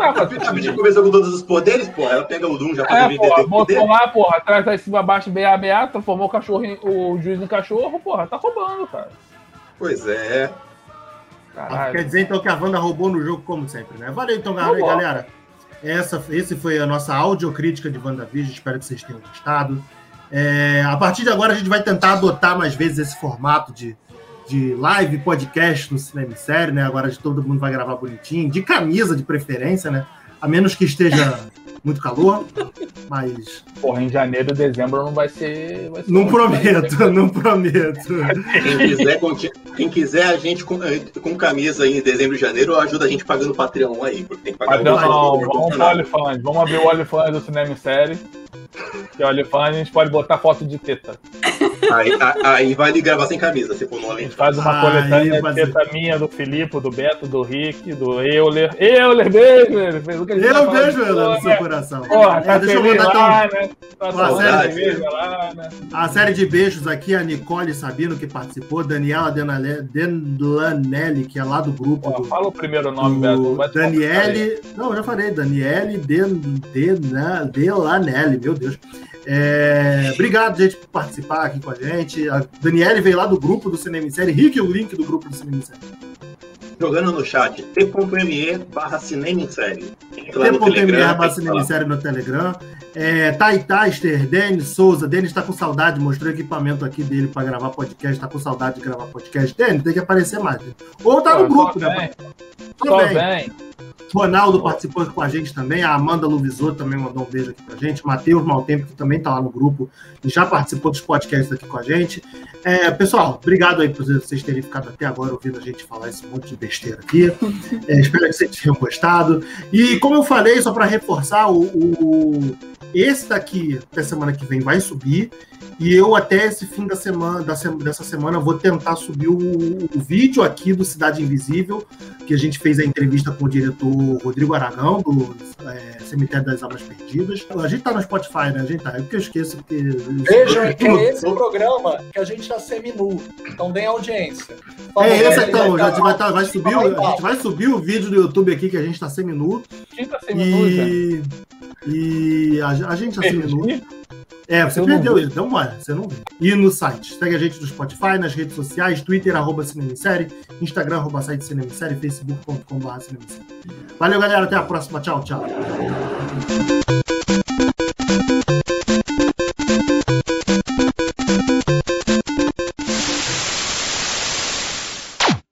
A bicha começou com todos os poderes, pô. Ela pega o Doom já pra É, porra, botou poder. lá, porra, atrás da cima abaixo, BA, transformou o cachorro em, o juiz em cachorro, porra, tá roubando, cara. Pois é. Caralho. Quer dizer então que a Wanda roubou no jogo, como sempre, né? Valeu então, galera. Essa, esse foi a nossa audiocrítica de WandaVision. Espero que vocês tenham gostado. É, a partir de agora, a gente vai tentar adotar mais vezes esse formato de, de live, podcast no Cinema em Série, né? Agora todo mundo vai gravar bonitinho, de camisa de preferência, né? A menos que esteja muito calor, mas Porra, em janeiro e dezembro não vai ser. Vai ser não muito prometo, não prometo. Quem quiser, conti- quem quiser a gente com, com camisa aí em dezembro e janeiro, ajuda a gente pagando o Patreon aí, porque tem que pagar Mas não, não, vamos pro. OnlyFans. Vamos abrir o OnlyFans do Cinema em Série. Que o OnlyFans a gente pode botar foto de teta. Aí, aí vale gravar sem camisa, se for no A além. faz uma Aí, coletânea de teta minha, do Filipe, do Beto, do Rick, do Euler. Euler, beijo, ele fez o que a gente Eu de ela no seu coração. Porra, É, tá deixa eu mandar lá, então né? Tá uma lá, né? a série de beijos aqui, a Nicole Sabino, que participou, Daniela Denale- Denlanelli, que é lá do grupo Pô, do, fala o primeiro nome, Beto. do. Daniele. Não, eu já falei, Daniele Den- Dena- Delanelli, meu Deus. É, obrigado, gente, por participar aqui com a gente. A Daniele veio lá do grupo do Cinema em Série. Rick, o link do grupo do Cinema em Série. Jogando no chat, t.me barra cinema em série. T.me Telegram. barra Cinema em. Série no Telegram. É, Tai Taster, Denis Souza. Denis tá com saudade, mostrou o equipamento aqui dele para gravar podcast. Tá com saudade de gravar podcast. Denis, tem que aparecer mais. né? Ou tá no grupo, só né? Só bem. Ronaldo participou com a gente também, a Amanda Luvisot também mandou um beijo aqui pra gente, Matheus Maltempo, que também tá lá no grupo e já participou dos podcasts aqui com a gente. É, pessoal, obrigado aí por vocês terem ficado até agora ouvindo a gente falar esse monte de besteira aqui. É, espero que vocês tenham gostado. E como eu falei, só para reforçar, o, o- esse daqui, até semana que vem, vai subir. E eu, até esse fim da semana, dessa semana, vou tentar subir o, o vídeo aqui do Cidade Invisível, que a gente fez a entrevista com o diretor Rodrigo Aragão, do é, Cemitério das Almas Perdidas. A gente tá no Spotify, né? A gente tá. É porque eu esqueço que. Vejam é esse programa que a gente tá seminu. Então deem audiência. É esse então, vai vai, tá- vai subir, a gente vai subir o vídeo do YouTube aqui que a gente tá seminu. Quinta semana. E, e a, a gente tá seminu. É, você Eu perdeu ele, uma olhada, você não viu. E no site, segue a gente no Spotify, nas redes sociais, Twitter, arroba Cinema em Série, Instagram, arroba site Cinema em Série, facebook.com.br. Valeu, galera, até a próxima, tchau, tchau.